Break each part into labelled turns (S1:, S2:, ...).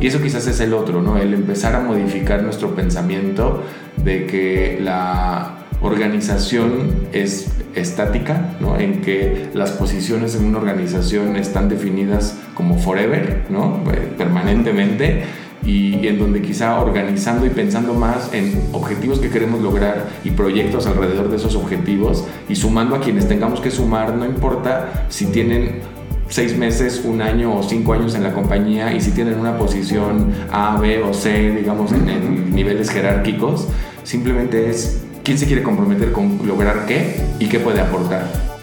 S1: Y eso quizás es el otro, ¿no? El empezar a modificar nuestro pensamiento de que la organización es estática, ¿no? en que las posiciones en una organización están definidas como forever, ¿no? Eh, permanentemente, y, en donde quizá organizando y pensando más en objetivos que queremos lograr y proyectos alrededor de esos objetivos y sumando a quienes tengamos que sumar, no importa si tienen seis meses, un año o cinco años en la compañía y si tienen una posición A, B o C, digamos, en niveles jerárquicos, simplemente es quién se quiere comprometer con lograr qué y qué puede aportar.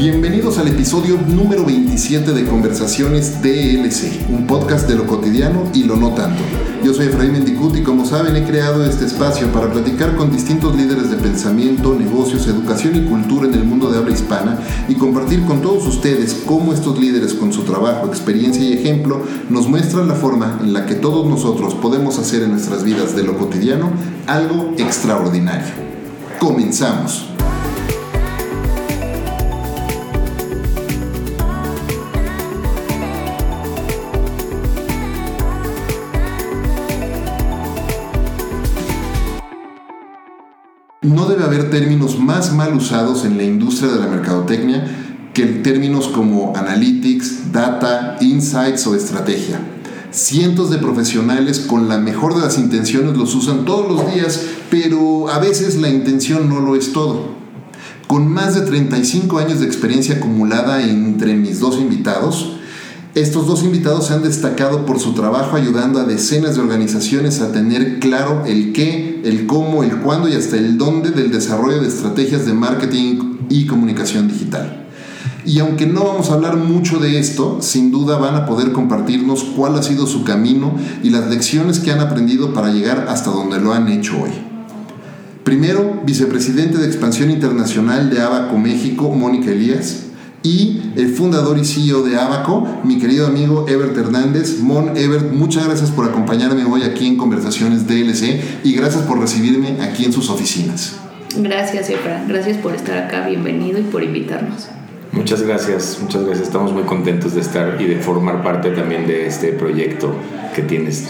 S2: Bienvenidos al episodio número 27 de Conversaciones DLC, un podcast de lo cotidiano y lo no tanto. Yo soy Efraín Mendicut y como saben he creado este espacio para platicar con distintos líderes de pensamiento, negocios, educación y cultura en el mundo de habla hispana y compartir con todos ustedes cómo estos líderes con su trabajo, experiencia y ejemplo nos muestran la forma en la que todos nosotros podemos hacer en nuestras vidas de lo cotidiano algo extraordinario. Comenzamos. No debe haber términos más mal usados en la industria de la mercadotecnia que términos como analytics, data, insights o estrategia. Cientos de profesionales con la mejor de las intenciones los usan todos los días, pero a veces la intención no lo es todo. Con más de 35 años de experiencia acumulada entre mis dos invitados, estos dos invitados se han destacado por su trabajo ayudando a decenas de organizaciones a tener claro el qué, el cómo, el cuándo y hasta el dónde del desarrollo de estrategias de marketing y comunicación digital. Y aunque no vamos a hablar mucho de esto, sin duda van a poder compartirnos cuál ha sido su camino y las lecciones que han aprendido para llegar hasta donde lo han hecho hoy. Primero, vicepresidente de expansión internacional de Abaco México, Mónica Elías y el fundador y CEO de Abaco, mi querido amigo Ebert Hernández. Mon Ebert, muchas gracias por acompañarme hoy aquí en Conversaciones DLC y gracias por recibirme aquí en sus oficinas.
S3: Gracias, Efra. Gracias por estar acá. Bienvenido y por invitarnos.
S1: Muchas gracias, muchas gracias. Estamos muy contentos de estar y de formar parte también de este proyecto que tienes,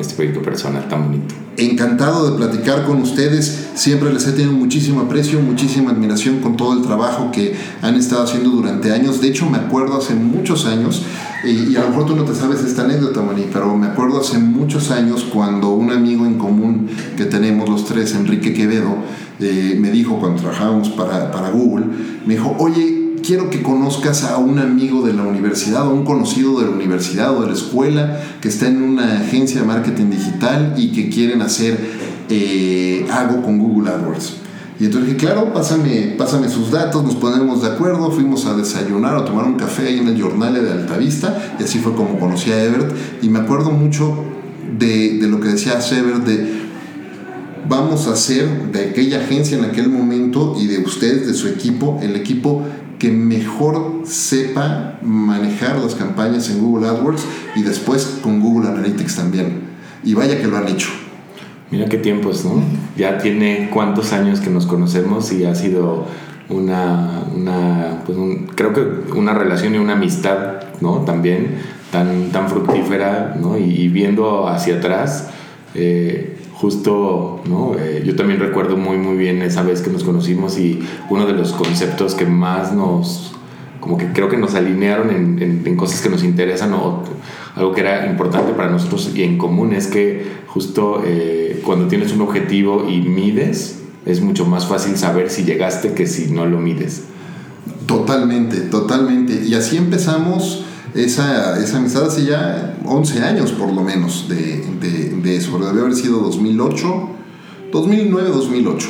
S1: este proyecto personal tan bonito.
S2: Encantado de platicar con ustedes. Siempre les he tenido muchísimo aprecio, muchísima admiración con todo el trabajo que han estado haciendo durante años. De hecho, me acuerdo hace muchos años, y, a lo mejor tú no te sabes esta anécdota, Mani, pero me acuerdo hace muchos años cuando un amigo en común que tenemos los tres, Enrique Quevedo, eh, me dijo cuando trabajábamos para, para Google, me dijo, oye, quiero que conozcas a un amigo de la universidad o un conocido de la universidad o de la escuela que está en una agencia de marketing digital y que quieren hacer eh, algo con Google AdWords. Y entonces dije, claro, pásame, pásame sus datos, nos ponemos de acuerdo, fuimos a desayunar o tomar un café ahí en el Jornal de Altavista y así fue como conocí a Ebert y me acuerdo mucho de, de lo que decía Ebert de vamos a hacer de aquella agencia en aquel momento y de ustedes, de su equipo, el equipo que mejor sepa manejar las campañas en Google AdWords y después con Google Analytics también. Y vaya que lo han hecho.
S1: Mira qué tiempos, ¿no? Ya tiene cuántos años que nos conocemos y ha sido una, una pues creo que una relación y una amistad, ¿no? También tan, tan fructífera, ¿no? Y, viendo hacia atrás, eh, justo, ¿no? Eh, yo también recuerdo muy, muy bien esa vez que nos conocimos y uno de los conceptos que más nos, como que creo que nos alinearon en, cosas que nos interesan o algo que era importante para nosotros y en común es que justo eh, cuando tienes un objetivo y mides, es mucho más fácil saber si llegaste que si no lo mides.
S2: Totalmente, totalmente. Y así empezamos esa, esa amistad hace ya 11 años por lo menos de, de, eso, debe haber sido 2008, 2009, 2008,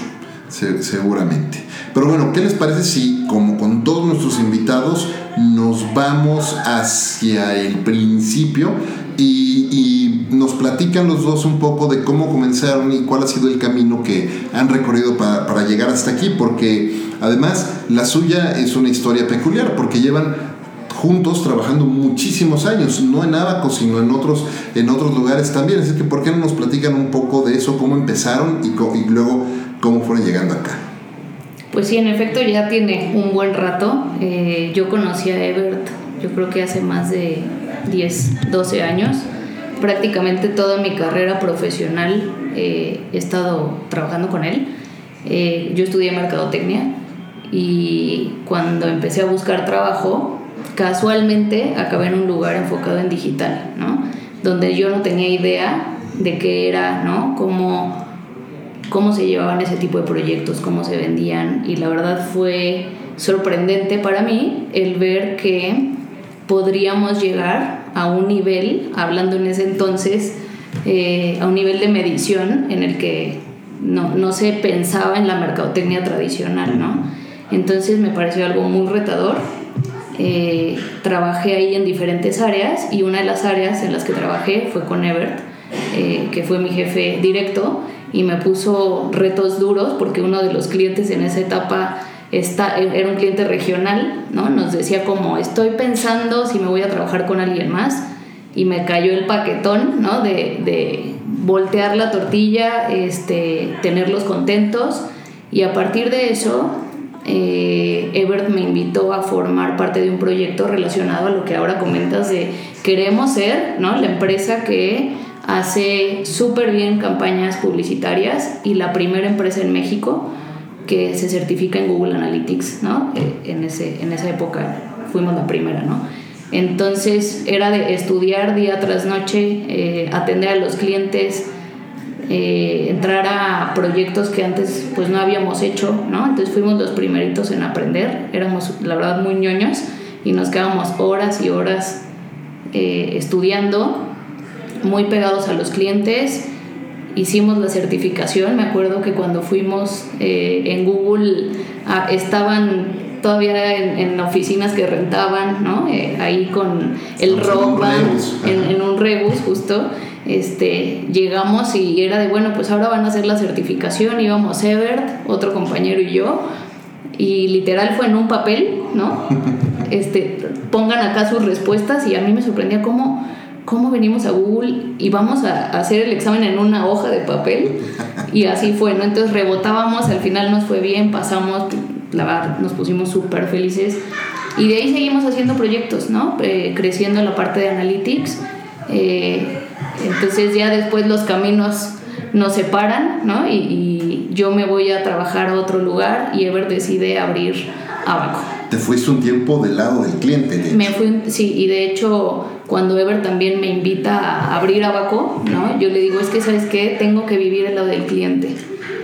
S2: seguramente. Pero bueno, ¿qué les parece si, como con todos nuestros invitados, nos vamos hacia el principio y, y, nos platican los dos un poco de cómo comenzaron y cuál ha sido el camino que han recorrido para, para llegar hasta aquí? Porque además la suya es una historia peculiar, porque llevan juntos trabajando muchísimos años, no en Abaco, sino en otros, en otros lugares también. Así que, ¿por qué no nos platican un poco de eso, cómo empezaron y, y luego cómo fueron llegando acá?
S3: Pues sí, en efecto ya tiene un buen rato. Eh, yo conocí a Ebert, yo creo que hace más de 10, 12 años. prácticamente toda mi carrera profesional eh, he estado trabajando con él. Eh, yo estudié mercadotecnia y cuando empecé a buscar trabajo, casualmente acabé en un lugar enfocado en digital, ¿no? Donde yo no tenía idea de qué era, ¿no? Cómo, cómo se llevaban ese tipo de proyectos, cómo se vendían y la verdad fue sorprendente para mí el ver que podríamos llegar a un nivel, hablando en ese entonces, eh, a un nivel de medición en el que no, no, se pensaba en la mercadotecnia tradicional, ¿no? Entonces me pareció algo muy retador. Eh, trabajé ahí en diferentes áreas y una de las áreas en las que trabajé fue con Ebert, eh, que fue mi jefe directo y me puso retos duros porque uno de los clientes en esa etapa está, era un cliente regional, ¿no? Nos decía como, estoy pensando si me voy a trabajar con alguien más y me cayó el paquetón, ¿no? De, de voltear la tortilla, este, tenerlos contentos y a partir de eso eh, Ebert me invitó a formar parte de un proyecto relacionado a lo que ahora comentas de queremos ser ¿no? la empresa que hace súper bien campañas publicitarias y la primera empresa en México que se certifica en Google Analytics, ¿no? Eh, en, ese, en esa época fuimos la primera, ¿no? Entonces era de estudiar día tras noche, eh, atender a los clientes, eh, entrar a proyectos que antes pues no habíamos hecho, ¿no? Entonces fuimos los primeritos en aprender, éramos la verdad muy ñoños y nos quedábamos horas y horas estudiando, muy pegados a los clientes hicimos la certificación. Me acuerdo que cuando fuimos eh, en Google ah, estaban todavía en, oficinas que rentaban, ¿no? Eh, ahí con el rock en, en, un rebus justo. Este, llegamos y era de, bueno, pues ahora van a hacer la certificación, íbamos Ebert, otro compañero y yo, y literal fue en un papel, ¿no? Este, pongan acá sus respuestas y a mí me sorprendía cómo ¿cómo venimos a Google y vamos a hacer el examen en una hoja de papel? Y así fue, ¿no? Entonces rebotábamos, al final nos fue bien, pasamos, la verdad, nos pusimos súper felices. Y de ahí seguimos haciendo proyectos, ¿no? Eh, creciendo en la parte de analytics. Eh, entonces ya después los caminos nos separan, ¿no? Y, y, yo me voy a trabajar a otro lugar y Ever decide abrir Abaco.
S2: Te fuiste un tiempo del lado del cliente.
S3: me fui, sí, y de hecho cuando Ever también me invita a abrir Abaco, ¿no? Yo le digo, es que, ¿sabes qué? Tengo que vivir el lado del cliente.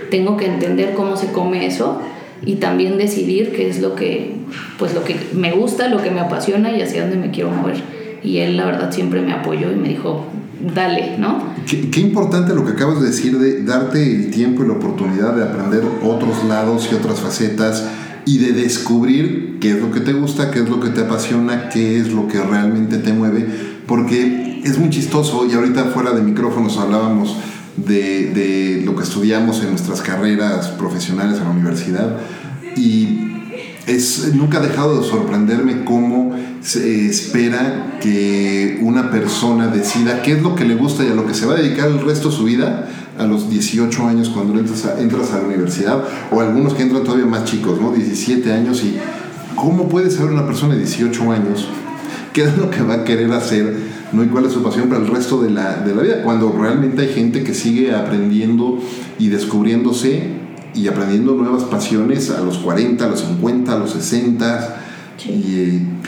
S3: Tengo que entender cómo se come eso y también decidir qué es lo que, pues lo que me gusta, lo que me apasiona y hacia dónde me quiero mover. Y él, la verdad, siempre me apoyó y me dijo, dale, ¿no?
S2: Qué, importante lo que acabas de decir de darte el tiempo y la oportunidad de aprender otros lados y otras facetas y de descubrir qué es lo que te gusta, qué es lo que te apasiona, qué es lo que realmente te mueve, porque es muy chistoso y ahorita fuera de micrófonos hablábamos de, de lo que estudiamos en nuestras carreras profesionales en la universidad y es, nunca ha dejado de sorprenderme cómo se espera que una persona decida qué es lo que le gusta y a lo que se va a dedicar el resto de su vida a los 18 años cuando entras a, entras a la universidad, o algunos que entran todavía más chicos, ¿no? 17 años y ¿cómo puede saber una persona de 18 años qué es lo que va a querer hacer, ¿no? y cuál su pasión para el resto de la, de la vida? Cuando realmente hay gente que sigue aprendiendo y descubriéndose y aprendiendo nuevas pasiones a los 40, a los 50, a los 60 y,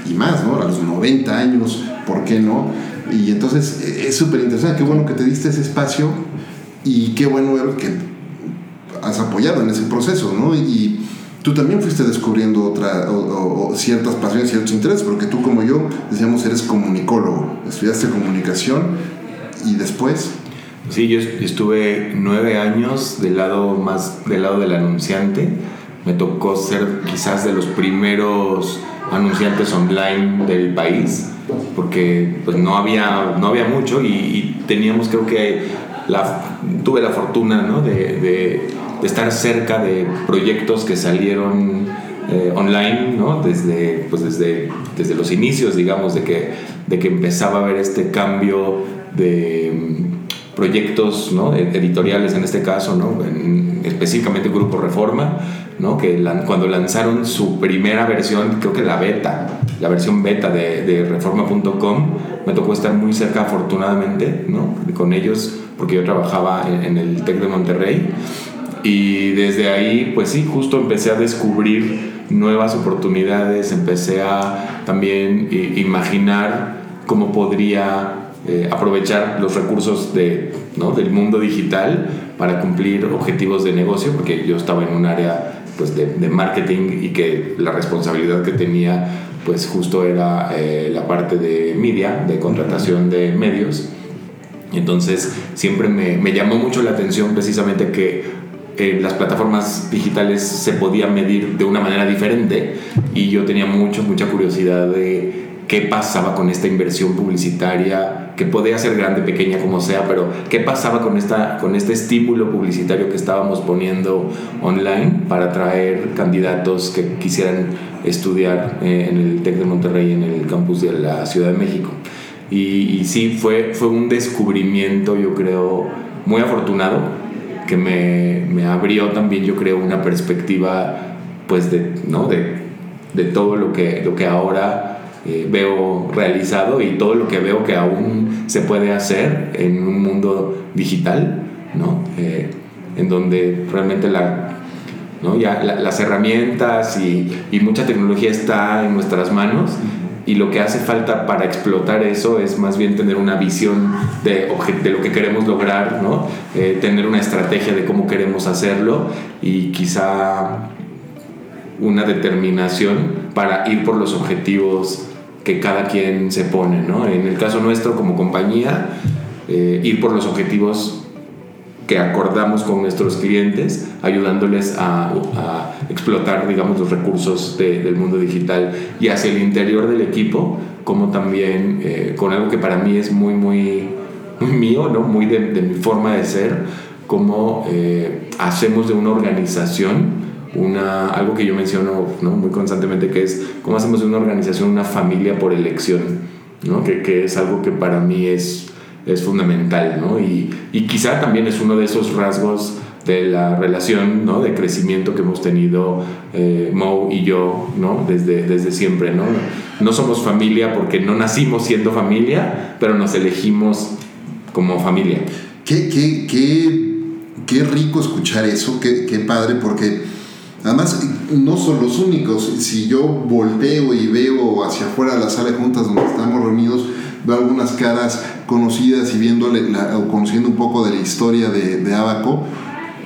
S2: y, más, ¿no? A los 90 años, ¿por qué no? Y entonces e, es súper interesante, qué bueno que te diste ese espacio y qué bueno que has apoyado en ese proceso, ¿no? Y tú también fuiste descubriendo otra, o, ciertas pasiones, ciertos intereses, porque tú como yo, decíamos, eres comunicólogo, estudiaste comunicación y después...
S1: Sí, yo estuve nueve años del lado más del lado del anunciante. Me tocó ser quizás de los primeros anunciantes online del país, porque pues no había, no había mucho y, teníamos creo que tuve la fortuna de, estar cerca de proyectos que salieron eh, online, desde, pues desde, desde los inicios, digamos, de que, de que empezaba a haber este cambio de proyectos editoriales en este caso, específicamente Grupo Reforma, que cuando lanzaron su primera versión, creo que la beta, la versión beta de, de reforma.com, me tocó estar muy cerca afortunadamente, ¿no? Con ellos, porque yo trabajaba en, en el TEC de Monterrey. Y desde ahí, pues sí, justo empecé a descubrir nuevas oportunidades, empecé a también imaginar cómo podría eh, aprovechar los recursos de, ¿no? del mundo digital para cumplir objetivos de negocio, porque yo estaba en un área pues, de, marketing y que la responsabilidad que tenía pues justo era eh, la parte de media, de contratación de medios. Entonces siempre me, me llamó mucho la atención precisamente que en las plataformas digitales se podía medir de una manera diferente y yo tenía mucho, mucha curiosidad de qué pasaba con esta inversión publicitaria, que podía ser grande, pequeña, como sea, pero qué pasaba con, esta, con este estímulo publicitario que estábamos poniendo online para atraer candidatos que quisieran estudiar eh, en el TEC de Monterrey, en el campus de la Ciudad de México. Y, y sí, fue, fue un descubrimiento, yo creo, muy afortunado, que me, me abrió también, yo creo, una perspectiva, pues, de, ¿no? de, de todo lo que, lo que ahora eh, veo realizado y todo lo que veo que aún se puede hacer en un mundo digital, ¿no? Eh, en donde realmente la, ¿no? ya las herramientas y, y, mucha tecnología está en nuestras manos y lo que hace falta para explotar eso es más bien tener una visión de, de lo que queremos lograr, ¿no? Eh, tener una estrategia de cómo queremos hacerlo y quizá una determinación para ir por los objetivos que cada quien se pone, ¿no? En el caso nuestro como compañía, eh, ir por los objetivos que acordamos con nuestros clientes, ayudándoles a, a explotar, digamos, los recursos de, del mundo digital y hacia el interior del equipo, como también eh, con algo que para mí es muy, muy, muy mío, ¿no? Muy de, de mi forma de ser, como eh, hacemos de una organización una, algo que yo menciono ¿no? muy constantemente, que es cómo hacemos una organización una familia por elección, ¿no? que, que es algo que para mí es, es fundamental, ¿no? y, y quizá también es uno de esos rasgos de la relación ¿no? de crecimiento que hemos tenido eh, Mo y yo ¿no? desde, desde siempre. ¿no? no somos familia porque no nacimos siendo familia, pero nos elegimos como familia.
S2: Qué, qué, qué, qué rico escuchar eso, qué, qué padre, porque Además, no son los únicos. Si yo volteo y veo hacia afuera de la sala de juntas donde estamos reunidos, veo algunas caras conocidas y viéndole la, o conociendo un poco de la historia de, Abaco,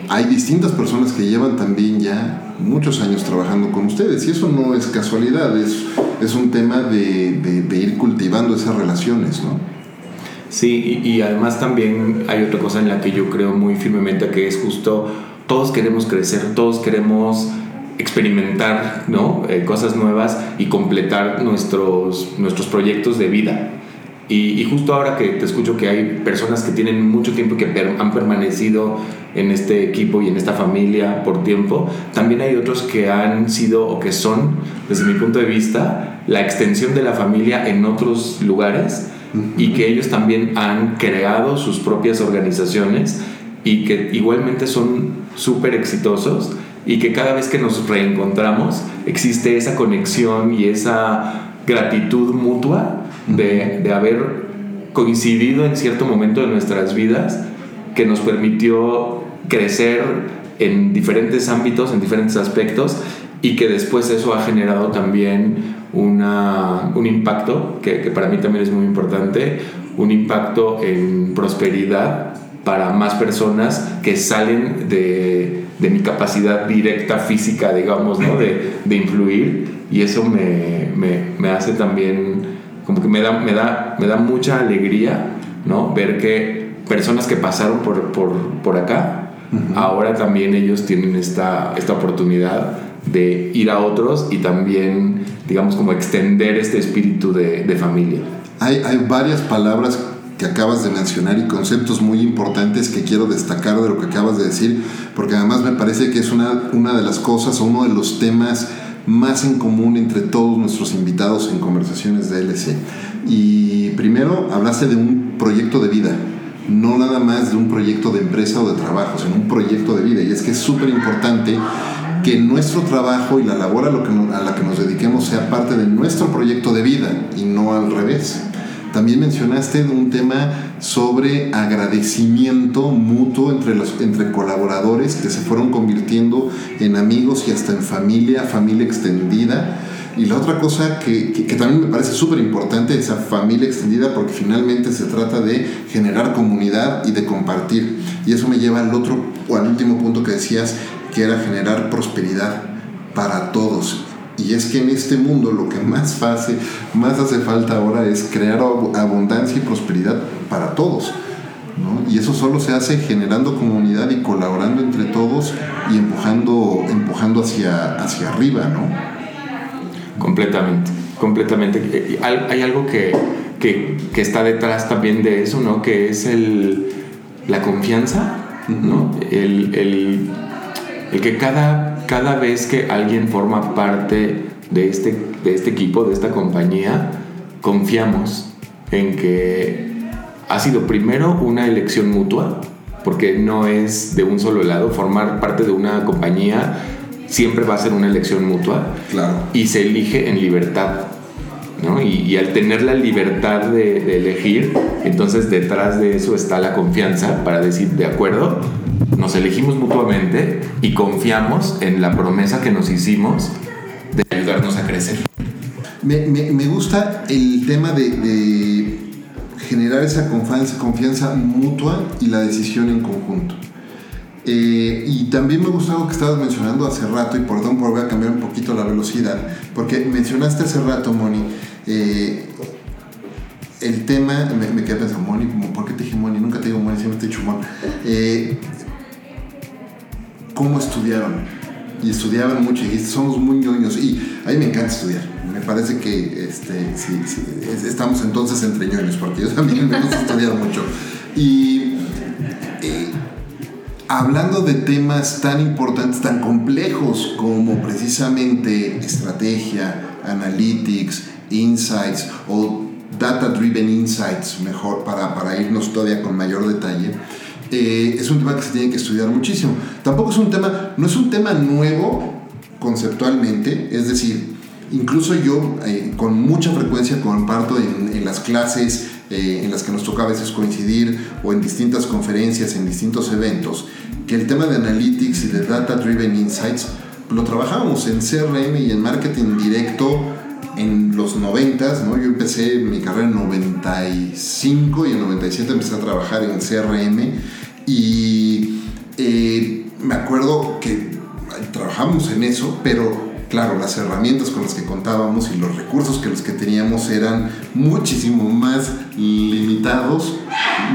S2: hay distintas personas que llevan también ya muchos años trabajando con ustedes y eso no es casualidad, es, es un tema de, de, ir cultivando esas relaciones, ¿no?
S1: Sí, y además también hay otra cosa en la que yo creo muy firmemente que es justo todos queremos crecer, todos queremos experimentar ¿no? Eh, cosas nuevas y completar nuestros, nuestros proyectos de vida. Y, y, justo ahora que te escucho que hay personas que tienen mucho tiempo y que per, han permanecido en este equipo y en esta familia por tiempo, también hay otros que han sido o que son, desde mi punto de vista, la extensión de la familia en otros lugares uh -huh. y que ellos también han creado sus propias organizaciones y que igualmente son súper exitosos y que cada vez que nos reencontramos existe esa conexión y esa gratitud mutua de, de haber coincidido en cierto momento de nuestras vidas que nos permitió crecer en diferentes ámbitos, en diferentes aspectos y que después eso ha generado también una, un impacto que, que para mí también es muy importante, un impacto en prosperidad para más personas que salen de, de mi capacidad directa física, digamos, ¿no? de, de influir y eso me, me, me, hace también, como que me da, me da, me da mucha alegría ¿no? ver que personas que pasaron por, por, por acá, uh -huh. ahora también ellos tienen esta, esta oportunidad de ir a otros y también, digamos, como extender este espíritu de, de familia.
S2: Hay, hay varias palabras que acabas de mencionar y conceptos muy importantes que quiero destacar de lo que acabas de decir, porque además me parece que es una, una de las cosas o uno de los temas más en común entre todos nuestros invitados en conversaciones de LC. Y primero hablaste de un proyecto de vida, no nada más de un proyecto de empresa o de trabajo, sino un proyecto de vida. Y es que es súper importante que nuestro trabajo y la labor a, lo a la que nos dediquemos sea parte de nuestro proyecto de vida y no al revés También mencionaste un tema sobre agradecimiento mutuo entre, los, entre colaboradores que se fueron convirtiendo en amigos y hasta en familia, familia extendida. Y la otra cosa que, que, también me parece súper importante, esa familia extendida, porque finalmente se trata de generar comunidad y de compartir. Y eso me lleva al otro o al último punto que decías, que era generar prosperidad para todos. Y es que en este mundo lo que más, hace, más hace falta ahora es crear abundancia y prosperidad para todos. ¿no? Y eso solo se hace generando comunidad y colaborando entre todos y empujando, empujando hacia, hacia arriba. ¿no?
S1: Completamente, completamente. Eh, hay algo que, que, que está detrás también de eso, ¿no? que es el, la confianza, ¿no? el, el, el que cada cada vez que alguien forma parte de este, de este equipo, de esta compañía, confiamos en que ha sido primero una elección mutua, porque no es de un solo lado, formar parte de una compañía siempre va a ser una elección mutua
S2: claro.
S1: y se elige en libertad. ¿no? Y, al tener la libertad de, de elegir, entonces detrás de eso está la confianza para decir, de acuerdo, nos elegimos mutuamente y confiamos en la promesa que nos hicimos de ayudarnos a crecer.
S2: Me, me, gusta el tema de, generar esa confianza, confianza mutua y la decisión en conjunto. Eh, y también me gusta algo que estabas mencionando hace rato, y perdón por voy a cambiar un poquito la velocidad, porque mencionaste hace rato, Moni, eh, el tema, me, me, quedé pensando, Moni, ¿por qué te dije Moni? Nunca te digo Moni, siempre te he dicho Moni. Eh, cómo estudiaron. Y estudiaban mucho y somos muy ñoños. Y a mí me encanta estudiar. Me parece que este, sí, sí, estamos entonces entre ñoños, porque yo también me gusta estudiar mucho. Y eh, hablando de temas tan importantes, tan complejos como precisamente estrategia, analytics, insights o data driven insights, mejor para, para irnos todavía con mayor detalle eh, es un tema que se tiene que estudiar muchísimo. Tampoco es un tema, no es un tema nuevo conceptualmente, es decir, incluso yo eh, con mucha frecuencia comparto en, en las clases eh, en las que nos toca a veces coincidir o en distintas conferencias, en distintos eventos, que el tema de analytics y de data driven insights lo trabajábamos en CRM y en marketing directo en los 90, ¿no? Yo empecé mi carrera en 95 y en 97 empecé a trabajar en CRM y eh, me acuerdo que trabajamos en eso, pero claro, las herramientas con las que contábamos y los recursos que los que teníamos eran muchísimo más limitados,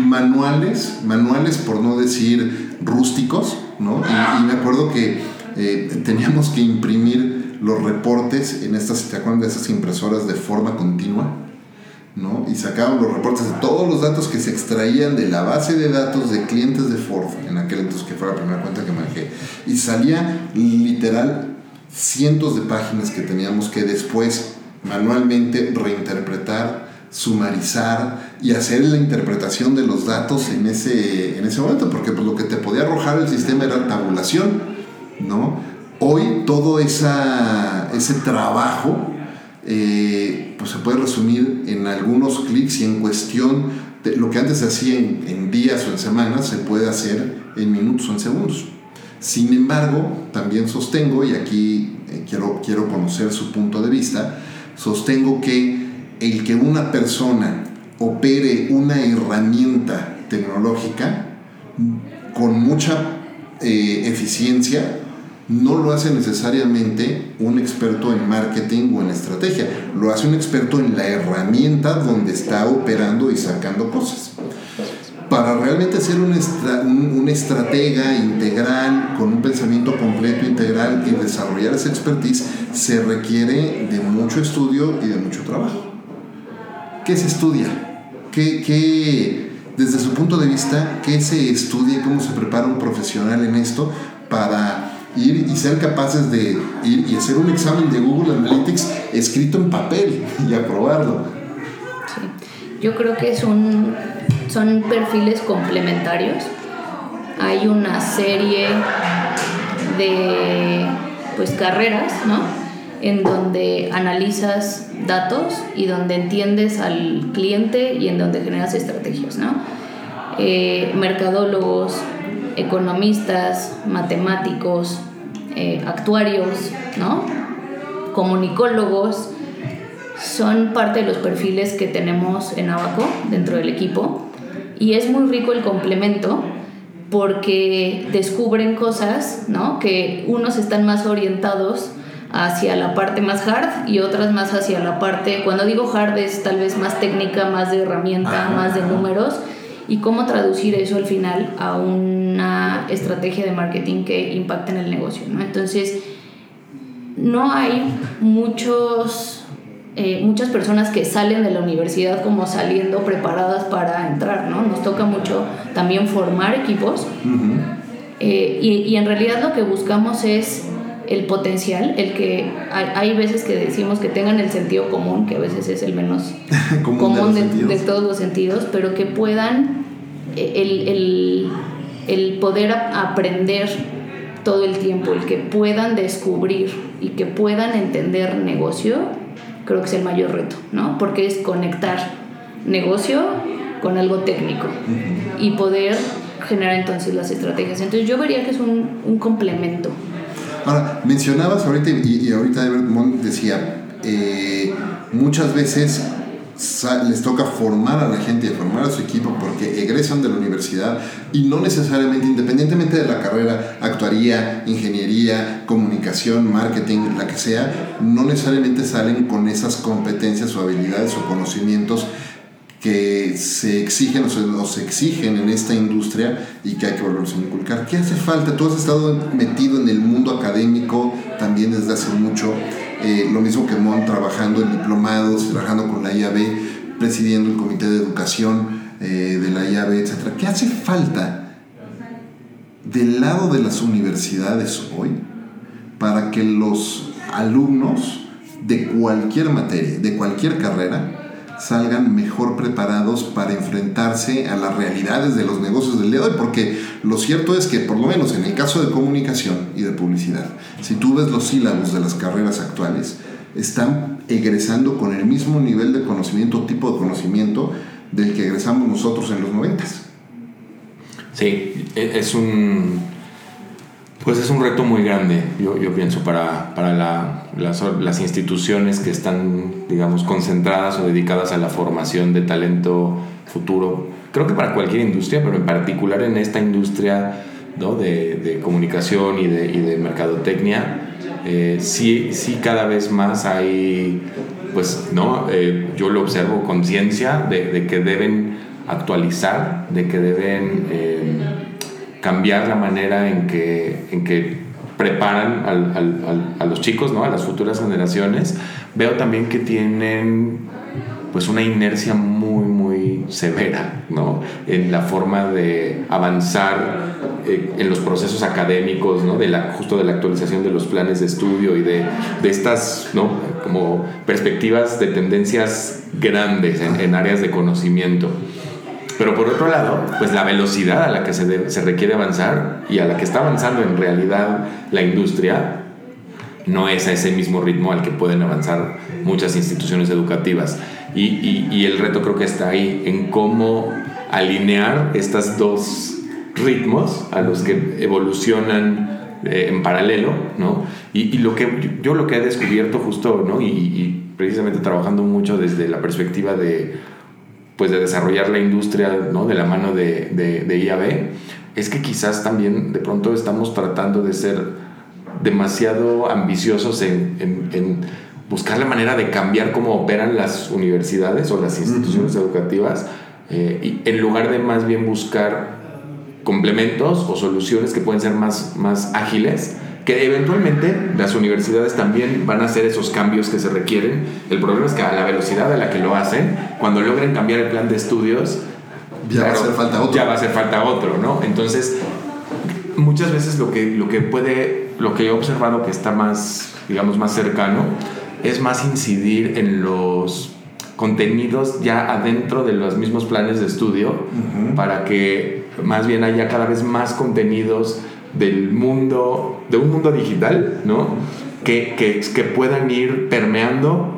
S2: manuales, manuales por no decir rústicos, ¿no? Y, me acuerdo que eh, teníamos que imprimir los reportes en estas, ¿te acuerdas de esas impresoras de forma continua? ¿no? Y sacaban los reportes de todos los datos que se extraían de la base de datos de clientes de Ford, en aquel entonces que fue la primera cuenta que manejé. Y salía literal cientos de páginas que teníamos que después manualmente reinterpretar, sumarizar y hacer la interpretación de los datos en ese, en ese momento, porque pues, lo que te podía arrojar el sistema era tabulación, ¿no? Hoy todo esa, ese trabajo eh, pues se puede resumir en algunos clics y en cuestión de lo que antes se hacía en, días o en semanas se puede hacer en minutos o en segundos. Sin embargo, también sostengo, y aquí eh, quiero, quiero conocer su punto de vista, sostengo que el que una persona opere una herramienta tecnológica con mucha eh, eficiencia no lo hace necesariamente un experto en marketing o en estrategia, lo hace un experto en la herramienta donde está operando y sacando cosas. Para realmente ser un, un, estratega integral, con un pensamiento completo, integral y desarrollar esa expertise, se requiere de mucho estudio y de mucho trabajo. ¿Qué se estudia? ¿Qué, desde su punto de vista, qué se estudia? ¿Cómo se prepara un profesional en esto para ir y ser capaces de ir y hacer un examen de Google Analytics escrito en papel y aprobarlo.
S3: Sí. Yo creo que es son perfiles complementarios. Hay una serie de pues, carreras, ¿no? en donde analizas datos y donde entiendes al cliente y en donde generas estrategias, ¿no? Eh, mercadólogos, economistas, matemáticos, eh, actuarios, ¿no? comunicólogos, son parte de los perfiles que tenemos en Abaco dentro del equipo y es muy rico el complemento porque descubren cosas, ¿no? Que unos están más orientados hacia la parte más hard y otras más hacia la parte, cuando digo hard es tal vez más técnica, más de herramienta, más de números y cómo traducir eso al final a una estrategia de marketing que impacte en el negocio, ¿no? Entonces, no hay muchos, eh, muchas personas que salen de la universidad como saliendo preparadas para entrar, ¿no? Nos toca mucho también formar equipos eh, y, y, en realidad lo que buscamos es el potencial, el que hay, veces que decimos que tengan el sentido común, que a veces es el menos común, de, de, todos los sentidos, pero que puedan el, el, el poder aprender todo el tiempo, el que puedan descubrir y que puedan entender negocio, creo que es el mayor reto, ¿no? Porque es conectar negocio con algo técnico y poder generar entonces las estrategias. Entonces yo vería que es un, un complemento.
S2: Ahora, mencionabas ahorita, y, y ahorita Everett decía, eh, muchas veces les toca formar a la gente y formar a su equipo porque egresan de la universidad y no necesariamente, independientemente de la carrera, actuaría, ingeniería, comunicación, marketing, la que sea, no necesariamente salen con esas competencias o habilidades o conocimientos que se exigen o se, exigen en esta industria y que hay que volverlos a inculcar. ¿Qué hace falta? Tú has estado metido en el mundo académico también desde hace mucho. Eh, lo mismo que Mon trabajando en diplomados, trabajando con la IAB, presidiendo el comité de educación eh, de la IAB, etc. ¿Qué hace falta del lado de las universidades hoy para que los alumnos de cualquier materia, de cualquier carrera, salgan mejor preparados para enfrentarse a las realidades de los negocios del día de hoy, porque lo cierto es que por lo menos en el caso de comunicación y de publicidad, si tú ves los sílabos de las carreras actuales, están egresando con el mismo nivel de conocimiento, tipo de conocimiento del que egresamos nosotros en los noventas.
S1: Sí, e-, es un pues es un reto muy grande, yo, yo pienso, para, para la, las, las, instituciones que están, digamos, concentradas o dedicadas a la formación de talento futuro. Creo que para cualquier industria, pero en particular en esta industria ¿no? de, de, comunicación y de, y de mercadotecnia, eh, sí, sí cada vez más hay, pues, ¿no? Eh, yo lo observo conciencia de, de, que deben actualizar, de que deben... Eh, cambiar la manera en que, en que preparan al, al, a los chicos, ¿no? a las futuras generaciones, veo también que tienen pues una inercia muy, muy severa ¿no? en la forma de avanzar eh, en los procesos académicos, ¿no? de la, justo de la actualización de los planes de estudio y de, de estas ¿no? como perspectivas de tendencias grandes en, en áreas de conocimiento. Pero por otro lado, pues la velocidad a la que se, se requiere avanzar y a la que está avanzando en realidad la industria no es a ese mismo ritmo al que pueden avanzar muchas instituciones educativas. Y, y, y, el reto creo que está ahí, en cómo alinear estos dos ritmos a los que evolucionan eh, en paralelo, ¿no? Y, y, lo que yo lo que he descubierto justo, ¿no? y precisamente trabajando mucho desde la perspectiva de pues de desarrollar la industria ¿no? de la mano de, de, de, IAB, es que quizás también de pronto estamos tratando de ser demasiado ambiciosos en, en, en buscar la manera de cambiar cómo operan las universidades o las instituciones educativas, eh, y en lugar de más bien buscar complementos o soluciones que pueden ser más, más ágiles que eventualmente las universidades también van a hacer esos cambios que se requieren. El problema es que a la velocidad a la que lo hacen, cuando logren cambiar el plan de estudios,
S2: ya va a hacer falta otro.
S1: Ya va a hacer falta otro, ¿no? Entonces, muchas veces lo que, lo que puede, lo que he observado que está más, digamos, más cercano, es más incidir en los contenidos ya adentro de los mismos planes de estudio para que más bien haya cada vez más contenidos del mundo, de un mundo digital, ¿no? que, que, puedan ir permeando.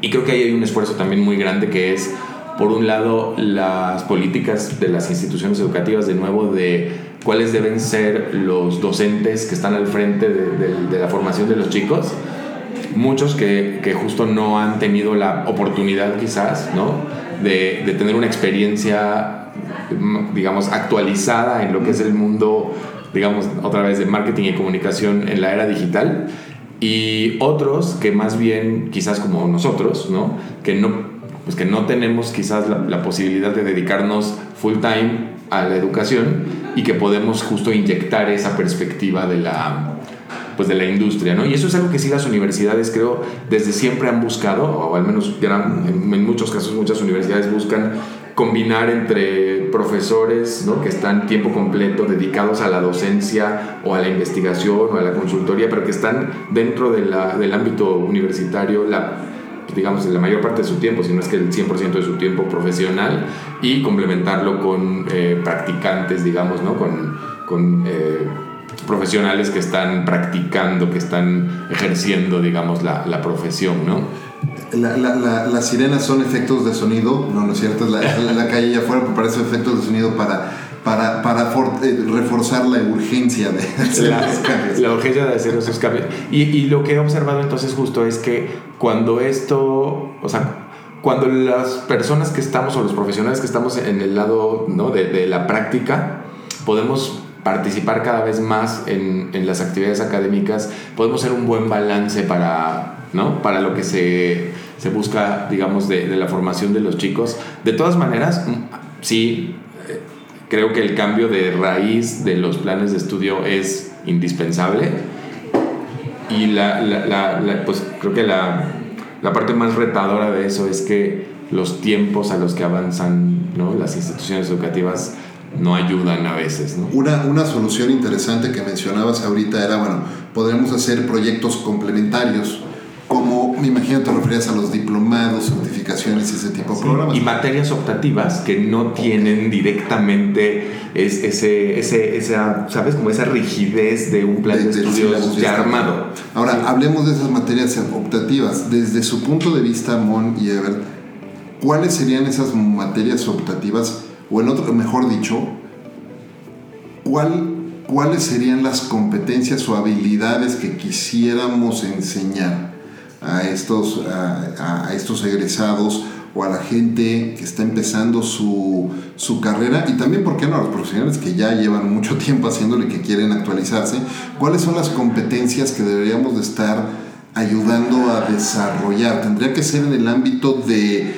S1: Y creo que ahí hay un esfuerzo también muy grande que es, por un lado, las políticas de las instituciones educativas, de nuevo, de cuáles deben ser los docentes que están al frente de, de- de la formación de los chicos. Muchos que, que justo no han tenido la oportunidad quizás, ¿no? De, de tener una experiencia, digamos, actualizada en lo que es el mundo, digamos, otra vez de marketing y comunicación en la era digital. Y otros que más bien, quizás como nosotros, ¿no? Que no pues que no tenemos quizás la, posibilidad de dedicarnos full time a la educación y que podemos justo inyectar esa perspectiva de la pues de la industria, ¿no? Y eso es algo que sí las universidades creo desde siempre han buscado, o al menos en muchos casos muchas universidades buscan combinar entre profesores ¿no? que están tiempo completo dedicados a la docencia o a la investigación o a la consultoría, pero que están dentro de la- del ámbito universitario, la, digamos, la mayor parte de su tiempo, si no es que el 100% de su tiempo profesional, y complementarlo con eh, practicantes, digamos, ¿no? con, con eh, profesionales que están practicando, que están ejerciendo, digamos, la, la profesión, ¿no?
S2: La- la- la- las sirenas son efectos de sonido, no, no es cierto, es la, calle allá afuera, pero parece efectos de sonido para, para, para for- eh, reforzar la urgencia de hacer
S1: la,
S2: los cambios.
S1: la urgencia de hacer esos cambios. Y, y lo que he observado entonces justo es que cuando esto, o sea, cuando las personas que estamos o los profesionales que estamos en el lado ¿no? de, de la práctica, podemos participar cada vez más en, en las actividades académicas, podemos ser un buen balance para, ¿no? para lo que se, se busca, digamos, de, de la formación de los chicos. De todas maneras, mm, sí, eh, creo que el cambio de raíz de los planes de estudio es indispensable y la, la- la- la- pues creo que la, parte más retadora de eso es que los tiempos a los que avanzan ¿no? las instituciones educativas no ayudan a veces. ¿no?
S2: Una, una solución interesante que mencionabas ahorita era, bueno, podremos hacer proyectos complementarios, me imagino te referías a los diplomados, certificaciones y ese tipo de programas.
S1: Y materias optativas que no tienen directamente es- ese, ese, esa, ¿sabes? Como esa rigidez de un plan de, estudios ya armado.
S2: Ahora,
S1: Sí.
S2: hablemos de esas materias optativas. Desde su punto de vista, Mon y Ever, ¿cuáles serían esas materias optativas? O en otro, mejor dicho, ¿cuál, ¿cuáles serían las competencias o habilidades que quisiéramos enseñar a estos, a, estos egresados o a la gente que está empezando su, su carrera y también, ¿por qué no?, a los profesionales que ya llevan mucho tiempo haciéndolo y que quieren actualizarse, ¿cuáles son las competencias que deberíamos de estar ayudando a desarrollar? Tendría que ser en el ámbito de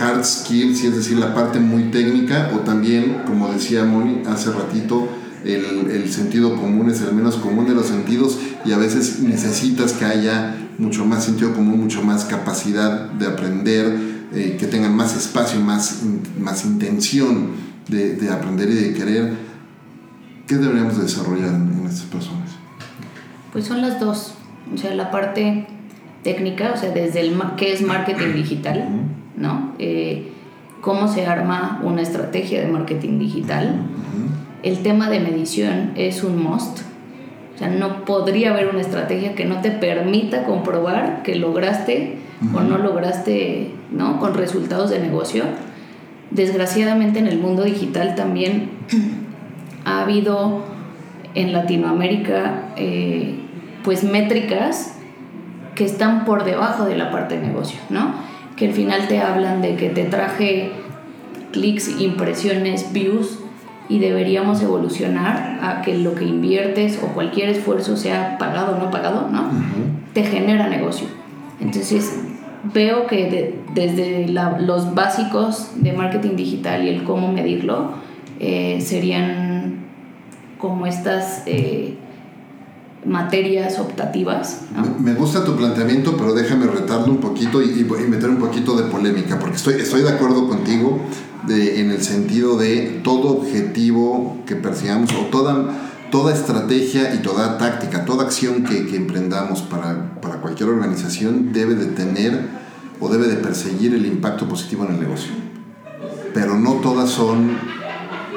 S2: hard skills, es decir, la parte muy técnica, o también, como decía Moni hace ratito, el, el sentido común es el menos común de los sentidos y a veces necesitas que haya mucho más sentido común, mucho más capacidad de aprender, eh, que tengan más espacio, más, más intención de, de aprender y de querer. ¿Qué deberíamos de desarrollar en, en estas personas?
S3: Pues son las dos. O sea, la parte técnica, o sea, desde el qué es marketing digital, ¿no? Eh, cómo se arma una estrategia de marketing digital. El tema de medición es un must. O sea, no podría haber una estrategia que no te permita comprobar que lograste o no lograste, ¿no? Con resultados de negocio. Desgraciadamente en el mundo digital también ha habido en Latinoamérica eh, pues métricas que están por debajo de la parte de negocio, ¿no? Que al final te hablan de que te traje clics, impresiones, views y deberíamos evolucionar a que lo que inviertes o cualquier esfuerzo sea pagado o no pagado, ¿no? Te genera negocio. Entonces veo que de- desde la- los básicos de marketing digital y el cómo medirlo eh, serían como estas eh, materias optativas, ¿no?
S2: Me gusta tu planteamiento, pero déjame retarlo un poquito y- y meter un poquito de polémica, porque estoy, estoy de acuerdo contigo de- en el sentido de todo objetivo que persigamos o toda, toda estrategia y toda táctica, toda acción que, que emprendamos para, para cualquier organización debe de tener o debe de perseguir el impacto positivo en el negocio. Pero no todas son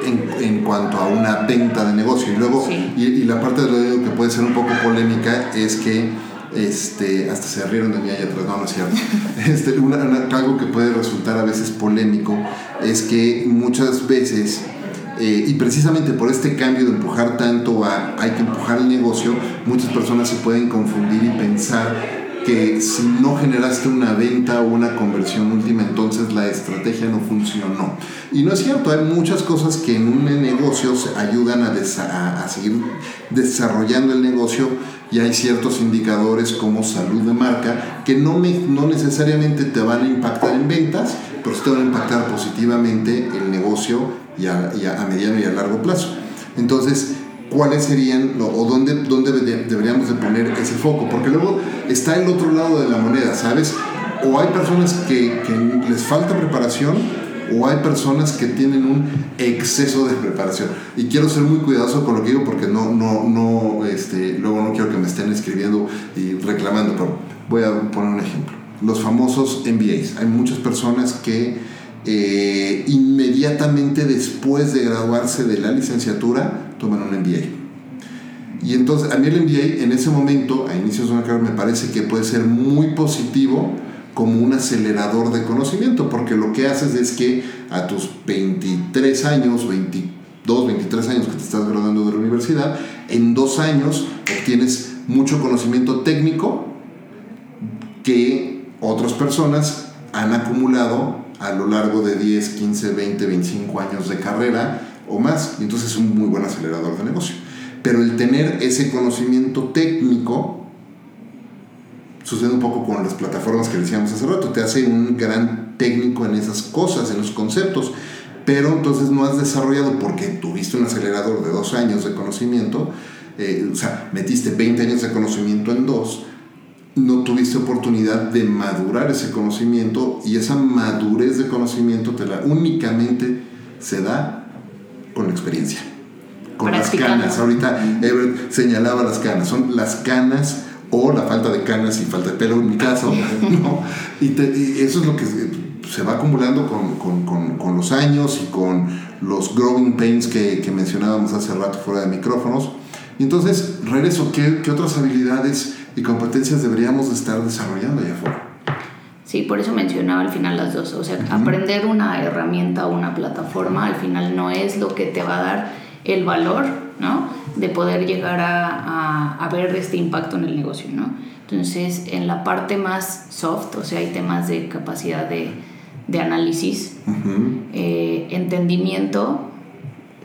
S2: en, en cuanto a una venta de negocio. Y luego,
S3: Sí.
S2: y, y la parte de lo que puede ser un poco polémica es que este, hasta se rieron de mí allá atrás, no, no es cierto. Este, algo que puede resultar a veces polémico es que muchas veces, eh, y precisamente por este cambio de empujar tanto a hay que empujar el negocio, muchas personas se pueden confundir y pensar que si no generaste una venta o una conversión última, entonces la estrategia no funcionó. Y no es cierto, hay muchas cosas que en un negocio ayudan a, a, seguir desarrollando el negocio y hay ciertos indicadores como salud de marca que no, me, no necesariamente te van a impactar en ventas, pero sí te van a impactar positivamente el negocio y a, y a mediano y a largo plazo. Entonces, cuáles serían o dónde, dónde deberíamos de poner ese foco, porque luego está el otro lado de la moneda, ¿sabes? O hay personas que, que les falta preparación o hay personas que tienen un exceso de preparación. Y quiero ser muy cuidadoso con lo que digo porque no, no, no, este, luego no quiero que me estén escribiendo y reclamando, pero voy a poner un ejemplo. Los famosos MBAs. Hay muchas personas que eh, inmediatamente después de graduarse de la licenciatura toman un MBA. Y entonces a mí el MBA en ese momento, a inicios de una carrera, me parece que puede ser muy positivo como un acelerador de conocimiento, porque lo que haces es que a tus 23 años, 22, 23 años que te estás graduando de la universidad, en dos años obtienes mucho conocimiento técnico que otras personas han acumulado a lo largo de 10, 15, 20, 25 años de carrera o más, entonces es un muy buen acelerador de negocio. Pero el tener ese conocimiento técnico sucede un poco con las plataformas que decíamos hace rato, te hace un gran técnico en esas cosas, en los conceptos, pero entonces no has desarrollado porque tuviste un acelerador de dos años de conocimiento, eh, o sea, metiste 20 años de conocimiento en dos, no tuviste oportunidad de madurar ese conocimiento y esa madurez de conocimiento te la únicamente se da con la experiencia. Con las canas. Ahorita Everett señalaba las canas. Son las canas o la falta de canas y falta de pelo en mi caso. Y, eso es lo que se, va acumulando con, los años y con los growing pains que, mencionábamos hace rato fuera de micrófonos. Y entonces, regreso, ¿qué, qué otras habilidades y competencias deberíamos estar desarrollando allá afuera.
S3: Sí, por eso mencionaba al final las dos. O sea, aprender una herramienta o una plataforma al final no es lo que te va a dar el valor, ¿no? De poder llegar a, a, ver este impacto en el negocio, ¿no? Entonces, en la parte más soft, o sea, hay temas de capacidad de, de análisis, eh, entendimiento,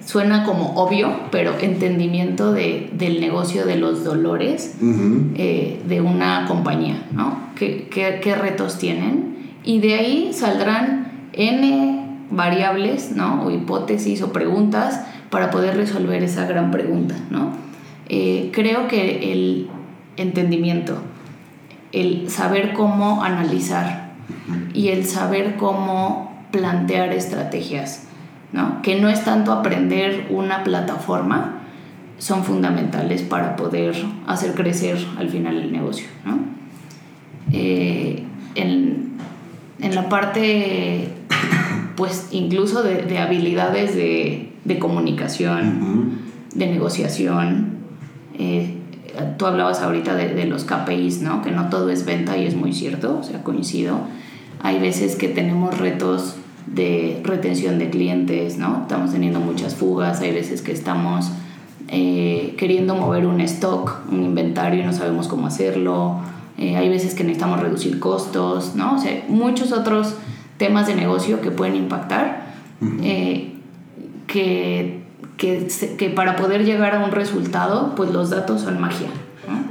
S3: suena como obvio, pero entendimiento de, del negocio de los dolores eh, de una compañía, ¿no? ¿Qué, ¿Qué, retos tienen? Y de ahí saldrán N variables, ¿no? O hipótesis o preguntas para poder resolver esa gran pregunta, ¿no? Eh, creo que el entendimiento, el saber cómo analizar y el saber cómo plantear estrategias, que no es tanto aprender una plataforma, son fundamentales para poder hacer crecer al final el negocio. Eh, en, la parte, pues incluso de, habilidades de, comunicación, de negociación, eh, tú hablabas ahorita de, de, los KPIs, ¿no? Que no todo es venta y es muy cierto, o sea, coincido. Hay veces que tenemos retos de retención de clientes, ¿no? Estamos teniendo muchas fugas, hay veces que estamos eh, queriendo mover un stock, un inventario y no sabemos cómo hacerlo, eh, hay veces que necesitamos reducir costos, ¿no? O sea, muchos otros temas de negocio que pueden impactar, eh, que, que, que, para poder llegar a un resultado, pues los datos son magia.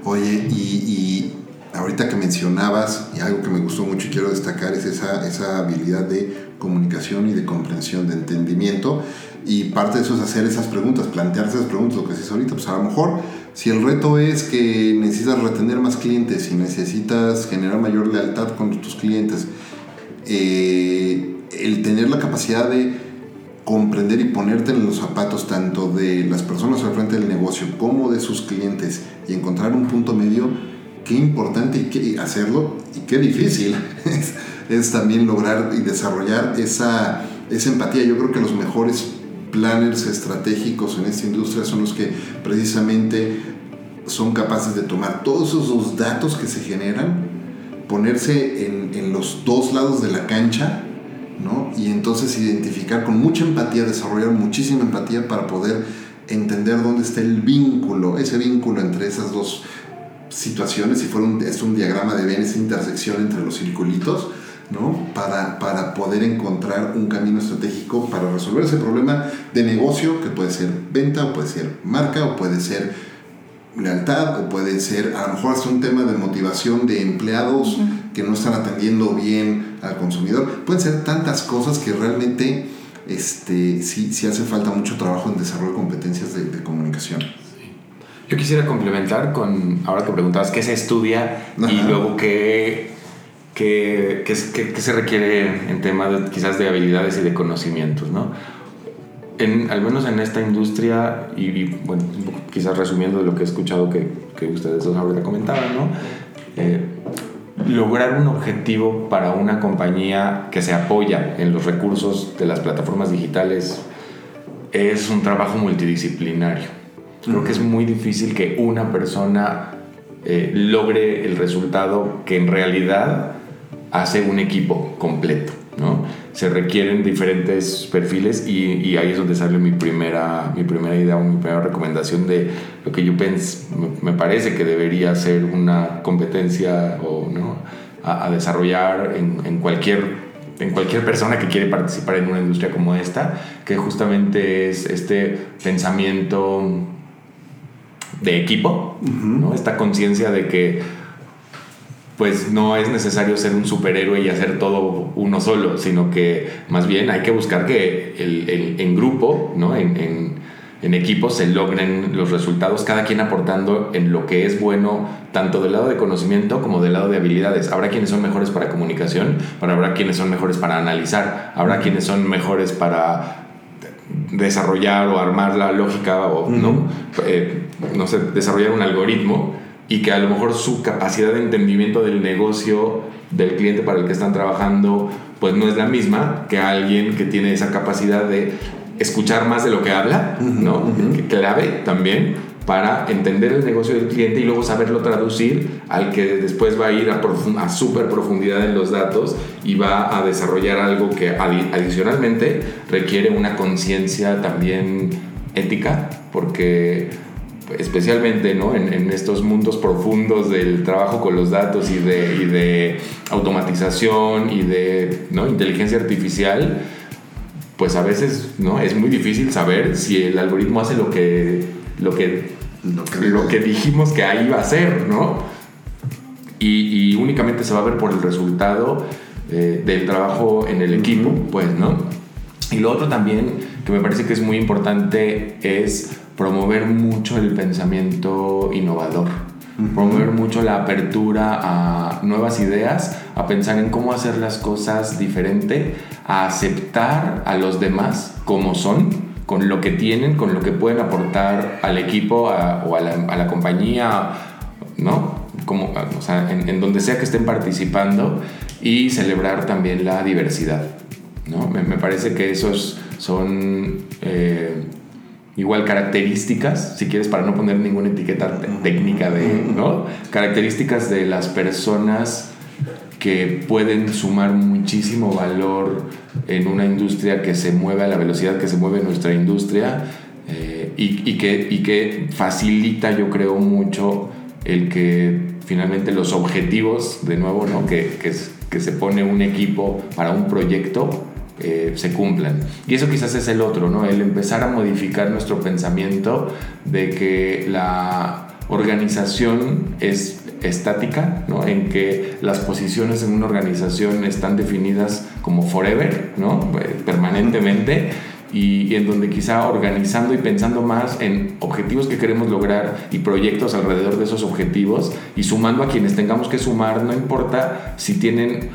S2: Oye, y, y ahorita que mencionabas, y algo que me gustó mucho y quiero destacar es esa, esa habilidad de comunicación y de comprensión, de entendimiento. Y parte de eso es hacer esas preguntas, plantearse esas preguntas, lo que se ahorita. Pues a lo mejor, si el reto es que necesitas retener más clientes y necesitas generar mayor lealtad con tus clientes, eh, el tener la capacidad de comprender y ponerte en los zapatos tanto de las personas al frente del negocio como de sus clientes y encontrar un punto medio, qué importante y qué hacerlo y qué difícil es también lograr y desarrollar esa, esa empatía. Yo creo que los mejores planners estratégicos en esta industria son los que precisamente son capaces de tomar todos esos datos que se generan, ponerse en, en los dos lados de la cancha, ¿no? Y entonces identificar con mucha empatía, desarrollar muchísima empatía para poder entender dónde está el vínculo, ese vínculo entre esas dos situaciones, si fuera un, es un diagrama de Venn, esa intersección entre los circulitos, ¿no? Para, para poder encontrar un camino estratégico para resolver ese problema de negocio, que puede ser venta, o puede ser marca, o puede ser lealtad, o puede ser a lo mejor hasta un tema de motivación de empleados que no están atendiendo bien al consumidor. Pueden ser tantas cosas que realmente este, sí, sí hace falta mucho trabajo en desarrollo de competencias de, de comunicación.
S1: Yo quisiera complementar con, ahora que preguntabas qué se estudia y luego qué, qué, qué, qué, se requiere en temas de, quizás de habilidades y de conocimientos, ¿no? En, al menos en esta industria, y, bueno, quizás resumiendo de lo que he escuchado que, que ustedes dos ahorita comentaban, ¿no? Eh, lograr un objetivo para una compañía que se apoya en los recursos de las plataformas digitales es un trabajo multidisciplinario Creo que es muy difícil que una persona eh, logre el resultado que en realidad hace un equipo completo. ¿no? Se requieren diferentes perfiles y, y, ahí es donde sale mi primera, mi primera idea o mi primera recomendación de lo que yo pens, me, parece que debería ser una competencia o, ¿no? a, a desarrollar en, en cualquier en cualquier persona que quiere participar en una industria como esta, que justamente es este pensamiento de equipo, ¿no? Esta conciencia de que pues no es necesario ser un superhéroe y hacer todo uno solo, sino que más bien hay que buscar que el, en grupo, ¿no? En, en, equipo se logren los resultados, cada quien aportando en lo que es bueno, tanto del lado de conocimiento como del lado de habilidades. Habrá quienes son mejores para comunicación, pero habrá quienes son mejores para analizar, habrá quienes son mejores para desarrollar o armar la lógica o ¿no? Eh, no sé, desarrollar un algoritmo y que a lo mejor su capacidad de entendimiento del negocio del cliente para el que están trabajando pues no es la misma que alguien que tiene esa capacidad de escuchar más de lo que habla, ¿no? Que clave también para entender el negocio del cliente y luego saberlo traducir al que después va a ir a, a súper profundidad en los datos y va a desarrollar algo que adicionalmente requiere una conciencia también ética, porque especialmente ¿no? en, estos mundos profundos del trabajo con los datos y de, y de automatización y de ¿no? inteligencia artificial, pues a veces ¿no? es muy difícil saber si el algoritmo hace lo que, lo que, lo que, dijimos que ahí va a hacer, ¿no? Y, y, únicamente se va a ver por el resultado eh, del trabajo en el equipo, pues, ¿no? Y lo otro también que me parece que es muy importante es promover mucho el pensamiento innovador, promover mucho la apertura a nuevas ideas, a pensar en cómo hacer las cosas diferente, a aceptar a los demás como son, con lo que tienen, con lo que pueden aportar al equipo o a la, compañía, ¿no? Como, o sea, en, donde sea que estén participando y celebrar también la diversidad. ¿no? Me, parece que esos son eh, igual características, si quieres, para no poner ninguna etiqueta técnica de, ¿no? Características de las personas que pueden sumar muchísimo valor en una industria que se mueve a la velocidad que se mueve nuestra industria eh, y, que, y que facilita, yo creo, mucho el que finalmente los objetivos, de nuevo, ¿no? que, que, se pone un equipo para un proyecto, eh, se cumplan. Y eso quizás es el otro, ¿no? El empezar a modificar nuestro pensamiento de que la organización es estática, ¿no? En que las posiciones en una organización están definidas como forever, ¿no? Eh, permanentemente. Y, en donde quizá organizando y pensando más en objetivos que queremos lograr y proyectos alrededor de esos objetivos y sumando a quienes tengamos que sumar, no importa si tienen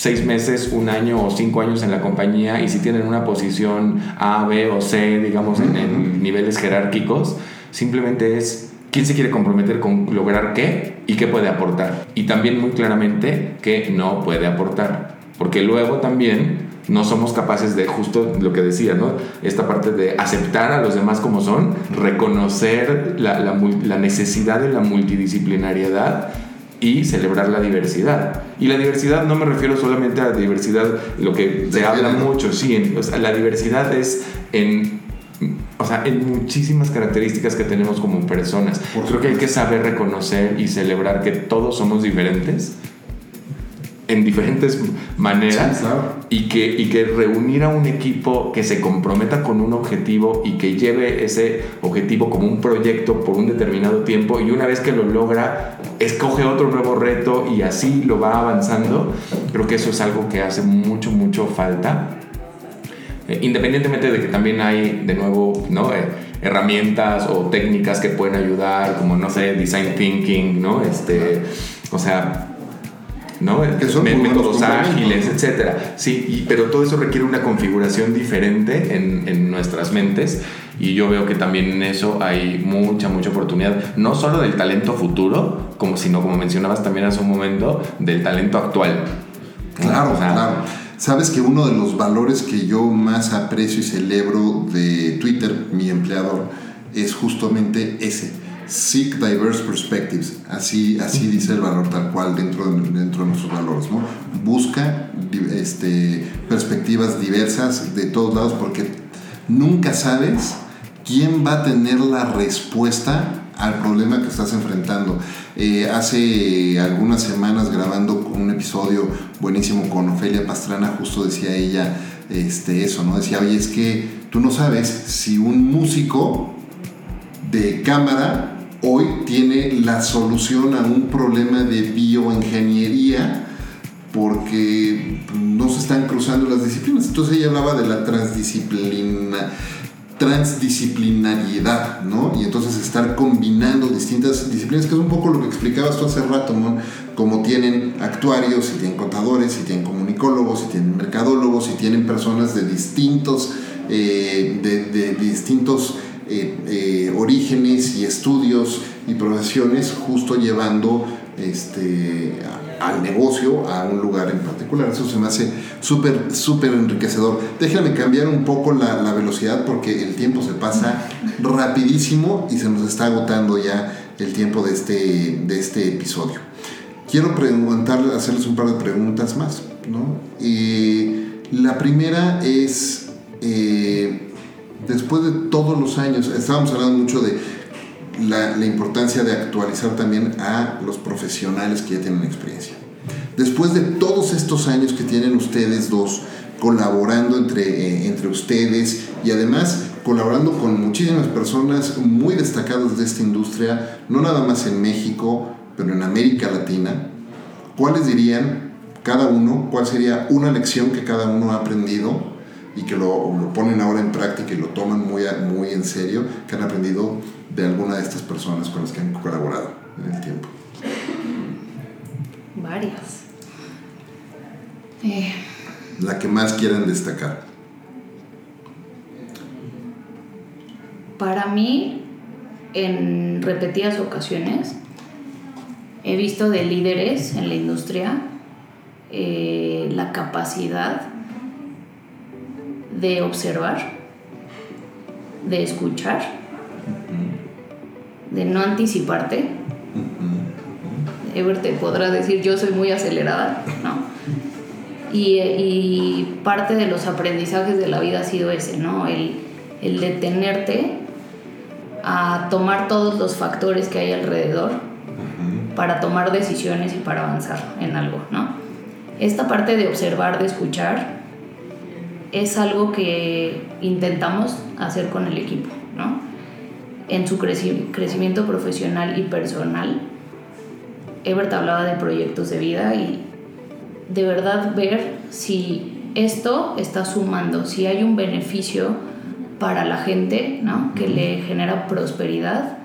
S1: seis meses, un año o cinco años en la compañía y si tienen una posición A, B o C, digamos, en, niveles jerárquicos, simplemente es quién se quiere comprometer con lograr qué y qué puede aportar. Y también muy claramente qué no puede aportar. Porque luego también no somos capaces de justo lo que decía, ¿no? Esta parte de aceptar a los demás como son, reconocer la, la necesidad de la multidisciplinariedad y celebrar la diversidad. Y la diversidad no me refiero solamente a la diversidad, lo que se habla mucho, sí, la diversidad es en, o sea, en muchísimas características que tenemos como personas. Creo que hay que saber reconocer y celebrar que todos somos diferentes en diferentes maneras y, que, y que reunir a un equipo que se comprometa con un objetivo y que lleve ese objetivo como un proyecto por un determinado tiempo y una vez que lo logra, escoge otro nuevo reto y así lo va avanzando, creo que eso es algo que hace mucho, mucho falta. Eh, independientemente de que también hay, de nuevo, ¿no? Eh, herramientas o técnicas que pueden ayudar, como, no sé, design thinking, ¿no? Este, o sea, ¿no? métodos ágiles, etcétera. Sí, pero todo eso requiere una configuración diferente en, en, nuestras mentes y yo veo que también en eso hay mucha, mucha oportunidad, no solo del talento futuro, como, sino como mencionabas también hace un momento, del talento actual.
S2: Claro, claro. Sabes que uno de los valores que yo más aprecio y celebro de Twitter, mi empleador, es justamente ese Seek diverse perspectives, así, así dice el valor tal cual dentro de, dentro de nuestros valores. ¿no? Busca este, perspectivas diversas de todos lados porque nunca sabes quién va a tener la respuesta al problema que estás enfrentando. Eh, hace algunas semanas grabando un episodio buenísimo con Ofelia Pastrana, justo decía ella este, eso, ¿no? Decía, oye, es que tú no sabes si un músico de cámara hoy tiene la solución a un problema de bioingeniería porque no se están cruzando las disciplinas. Entonces ella hablaba de la transdisciplina, transdisciplinariedad, ¿no? Y entonces estar combinando distintas disciplinas, que es un poco lo que explicabas tú hace rato, ¿no? Como tienen actuarios, si tienen contadores, si tienen comunicólogos, si tienen mercadólogos, si tienen personas de distintos, eh, de distintos eh, eh, orígenes y estudios y profesiones, justo llevando este, al negocio a un lugar en particular. Eso se me hace súper, súper enriquecedor. Déjame cambiar un poco la, velocidad porque el tiempo se pasa rapidísimo y se nos está agotando ya el tiempo de este, de este episodio. Quiero preguntarles, hacerles un par de preguntas más. ¿no? La primera es... Eh, después de todos los años, estábamos hablando mucho de la, importancia de actualizar también a los profesionales que ya tienen experiencia. Después de todos estos años que tienen ustedes dos colaborando entre, eh, entre ustedes y además colaborando con muchísimas personas muy destacadas de esta industria, no nada más en México, pero en América Latina, ¿cuáles dirían cada uno, cuál sería una lección que cada uno ha aprendido y que lo, lo, ponen ahora en práctica y lo toman muy, muy en serio, que han aprendido de alguna de estas personas con las que han colaborado en el tiempo?
S3: Varias.
S2: Eh. La que más quieran destacar.
S3: Para mí, en repetidas ocasiones, he visto de líderes en la industria eh, la capacidad de observar, de escuchar, de no anticiparte. Ever te podrá decir, yo soy muy acelerada, ¿no? Y, parte de los aprendizajes de la vida ha sido ese, ¿no? El, el detenerte a tomar todos los factores que hay alrededor para tomar decisiones y para avanzar en algo, ¿no? Esta parte de observar, de escuchar, es algo que intentamos hacer con el equipo, ¿no? En su crecimiento profesional y personal. Ebert hablaba de proyectos de vida y de verdad ver si esto está sumando, si hay un beneficio para la gente, ¿no? Que le genera prosperidad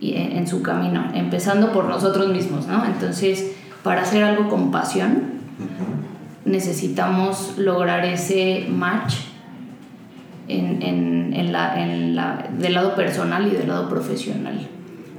S3: en, su camino, empezando por nosotros mismos, ¿no? Entonces, para hacer algo con pasión, necesitamos lograr ese match en, en, en, la, en la, del lado personal y del lado profesional.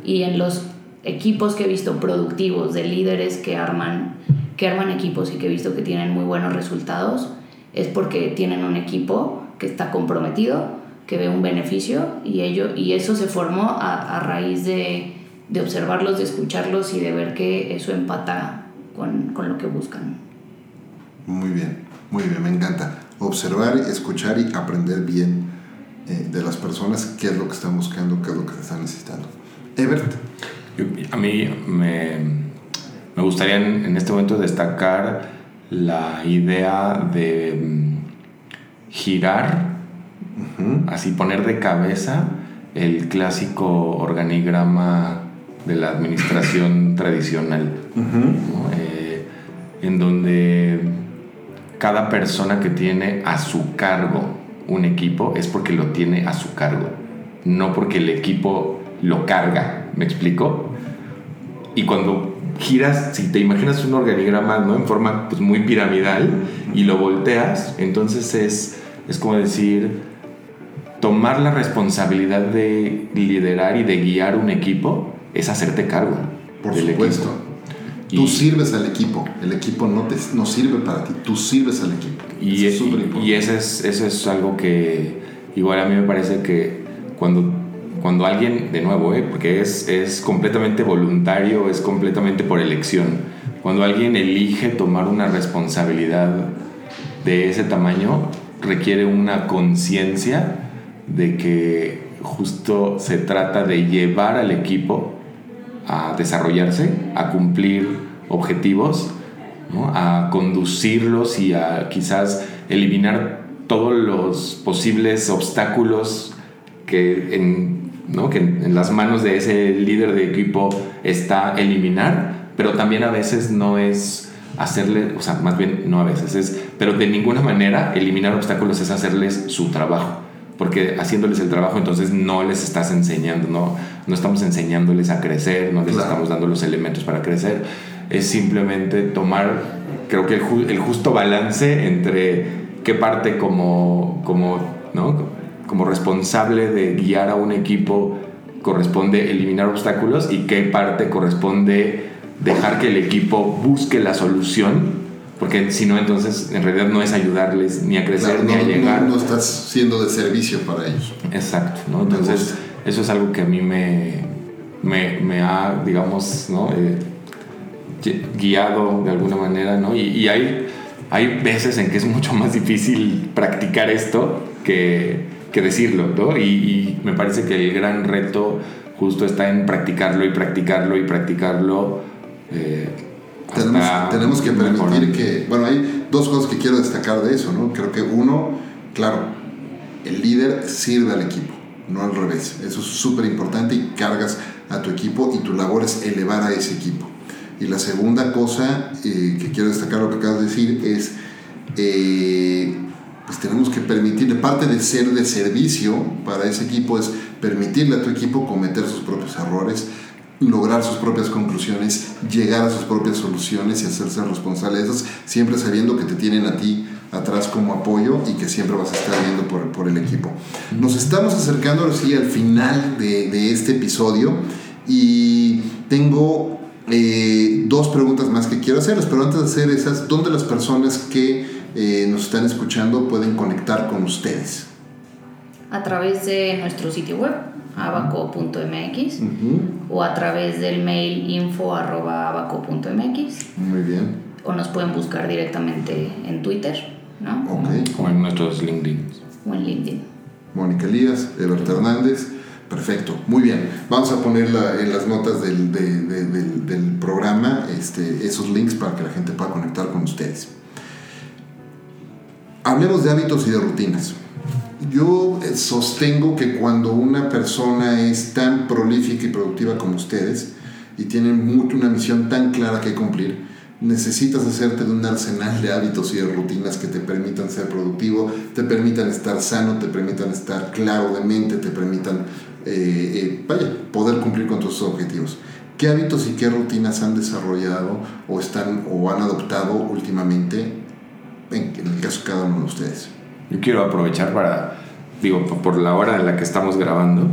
S3: Y en los equipos que he visto productivos, de líderes que arman, que arman equipos y que he visto que tienen muy buenos resultados, es porque tienen un equipo que está comprometido, que ve un beneficio y, ello, y eso se formó a, a raíz de, de, observarlos, de escucharlos y de ver que eso empata con, con lo que buscan.
S2: Muy bien, muy bien, me encanta. Observar, escuchar y aprender bien eh, de las personas qué es lo que están buscando, qué es lo que están necesitando. Ebert.
S1: A mí me, me gustaría en, en, este momento destacar la idea de mm, girar, uh -huh. así poner de cabeza el clásico organigrama de la administración tradicional, uh -huh. ¿no? eh, en donde cada persona que tiene a su cargo un equipo es porque lo tiene a su cargo, no porque el equipo lo carga, ¿me explico? Y cuando giras, si te imaginas un organigrama ¿no? en forma pues, muy piramidal y lo volteas, entonces es, es como decir, tomar la responsabilidad de liderar y de guiar un equipo es hacerte cargo.
S2: Por del supuesto. Equipo. Tú y, sirves al equipo, el equipo no, te, no sirve para ti, tú sirves al equipo.
S1: Y, eso es, y eso, es, eso es algo que igual a mí me parece que cuando cuando alguien, de nuevo, ¿eh? porque es, es completamente voluntario, es completamente por elección, cuando alguien elige tomar una responsabilidad de ese tamaño, requiere una conciencia de que justo se trata de llevar al equipo a desarrollarse, a cumplir objetivos, ¿no? a conducirlos y a quizás eliminar todos los posibles obstáculos que en ¿no? que en las manos de ese líder de equipo está eliminar, pero también a veces no es hacerle, o sea, más bien no a veces, es, pero de ninguna manera eliminar obstáculos es hacerles su trabajo, porque haciéndoles el trabajo entonces no les estás enseñando, no, no estamos enseñándoles a crecer, no les claro. estamos dando los elementos para crecer, es simplemente tomar, creo que el, ju el justo balance entre qué parte como, como ¿no? como responsable de guiar a un equipo corresponde eliminar obstáculos y qué parte corresponde dejar que el equipo busque la solución, porque si no, entonces en realidad no es ayudarles ni a crecer
S2: claro,
S1: ni
S2: no,
S1: a llegar.
S2: No, no, estás siendo de servicio para ellos.
S1: Exacto, ¿no? Entonces eso es algo que a mí me, me, me ha, digamos, ¿no? Eh, guiado de alguna manera, ¿no? Y, y hay, hay veces en que es mucho más difícil practicar esto que que decirlo, ¿no? Y, y, me parece que el gran reto justo está en practicarlo y practicarlo y practicarlo. Eh,
S2: tenemos, tenemos, que permitir que, bueno, hay dos cosas que quiero destacar de eso, ¿no? Creo que uno, claro, el líder sirve al equipo, no al revés. Eso es súper importante y cargas a tu equipo y tu labor es elevar a ese equipo. Y la segunda cosa eh, que quiero destacar, lo que acabas de decir, es... Eh, pues tenemos que permitirle, parte de ser de servicio para ese equipo es permitirle a tu equipo cometer sus propios errores, lograr sus propias conclusiones, llegar a sus propias soluciones y hacerse responsable de esas, siempre sabiendo que te tienen a ti atrás como apoyo y que siempre vas a estar viendo por, por el equipo. Nos estamos acercando ahora sí al final de, de este episodio y tengo eh, dos preguntas más que quiero hacerles, pero antes de hacer esas, ¿dónde las personas que eh, nos están escuchando pueden conectar con ustedes?
S3: A través de nuestro sitio web, abaco.mx, uh -huh. o a través del mail info.abaco.mx.
S2: Muy bien.
S3: O nos pueden buscar directamente en Twitter, ¿no?
S2: Okay.
S1: O en nuestros LinkedIn.
S3: O en LinkedIn.
S2: Mónica Elías, Ebert Hernández. Perfecto, muy bien. Vamos a poner la, en las notas del, de, de, del, del programa este, esos links para que la gente pueda conectar con ustedes. Hablemos de hábitos y de rutinas. Yo eh, sostengo que cuando una persona es tan prolífica y productiva como ustedes y tiene mucho una misión tan clara que cumplir, necesitas hacerte de un arsenal de hábitos y de rutinas que te permitan ser productivo, te permitan estar sano, te permitan estar claro de mente, te permitan eh, eh, vaya, poder cumplir con tus objetivos. ¿Qué hábitos y qué rutinas han desarrollado o, están, o han adoptado últimamente en, en, el caso de cada uno de ustedes?
S1: Yo quiero aprovechar para, digo, por la hora en la que estamos grabando,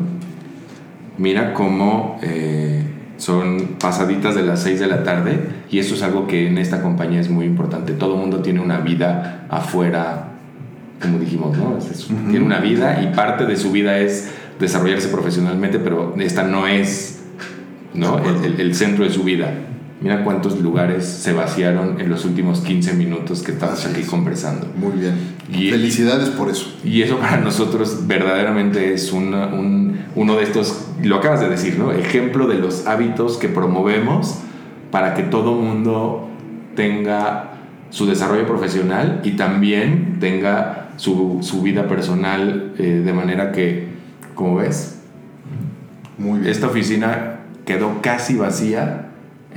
S1: mira cómo eh, son pasaditas de las 6 de la tarde y eso es algo que en esta compañía es muy importante. Todo el mundo tiene una vida afuera, como dijimos, ¿no? Tiene una vida y parte de su vida es desarrollarse profesionalmente, pero esta no es ¿no? el centro de su vida. Mira cuántos lugares se vaciaron en los últimos 15 minutos que estamos aquí conversando.
S2: Muy bien. Felicidades por eso.
S1: Y eso para nosotros verdaderamente es un, uno de estos, lo acabas de decir, ¿no? Ejemplo de los hábitos que promovemos para que todo mundo tenga su desarrollo profesional y también tenga su, su vida personal eh, de manera que, como ves,
S2: Muy bien.
S1: esta oficina quedó casi vacía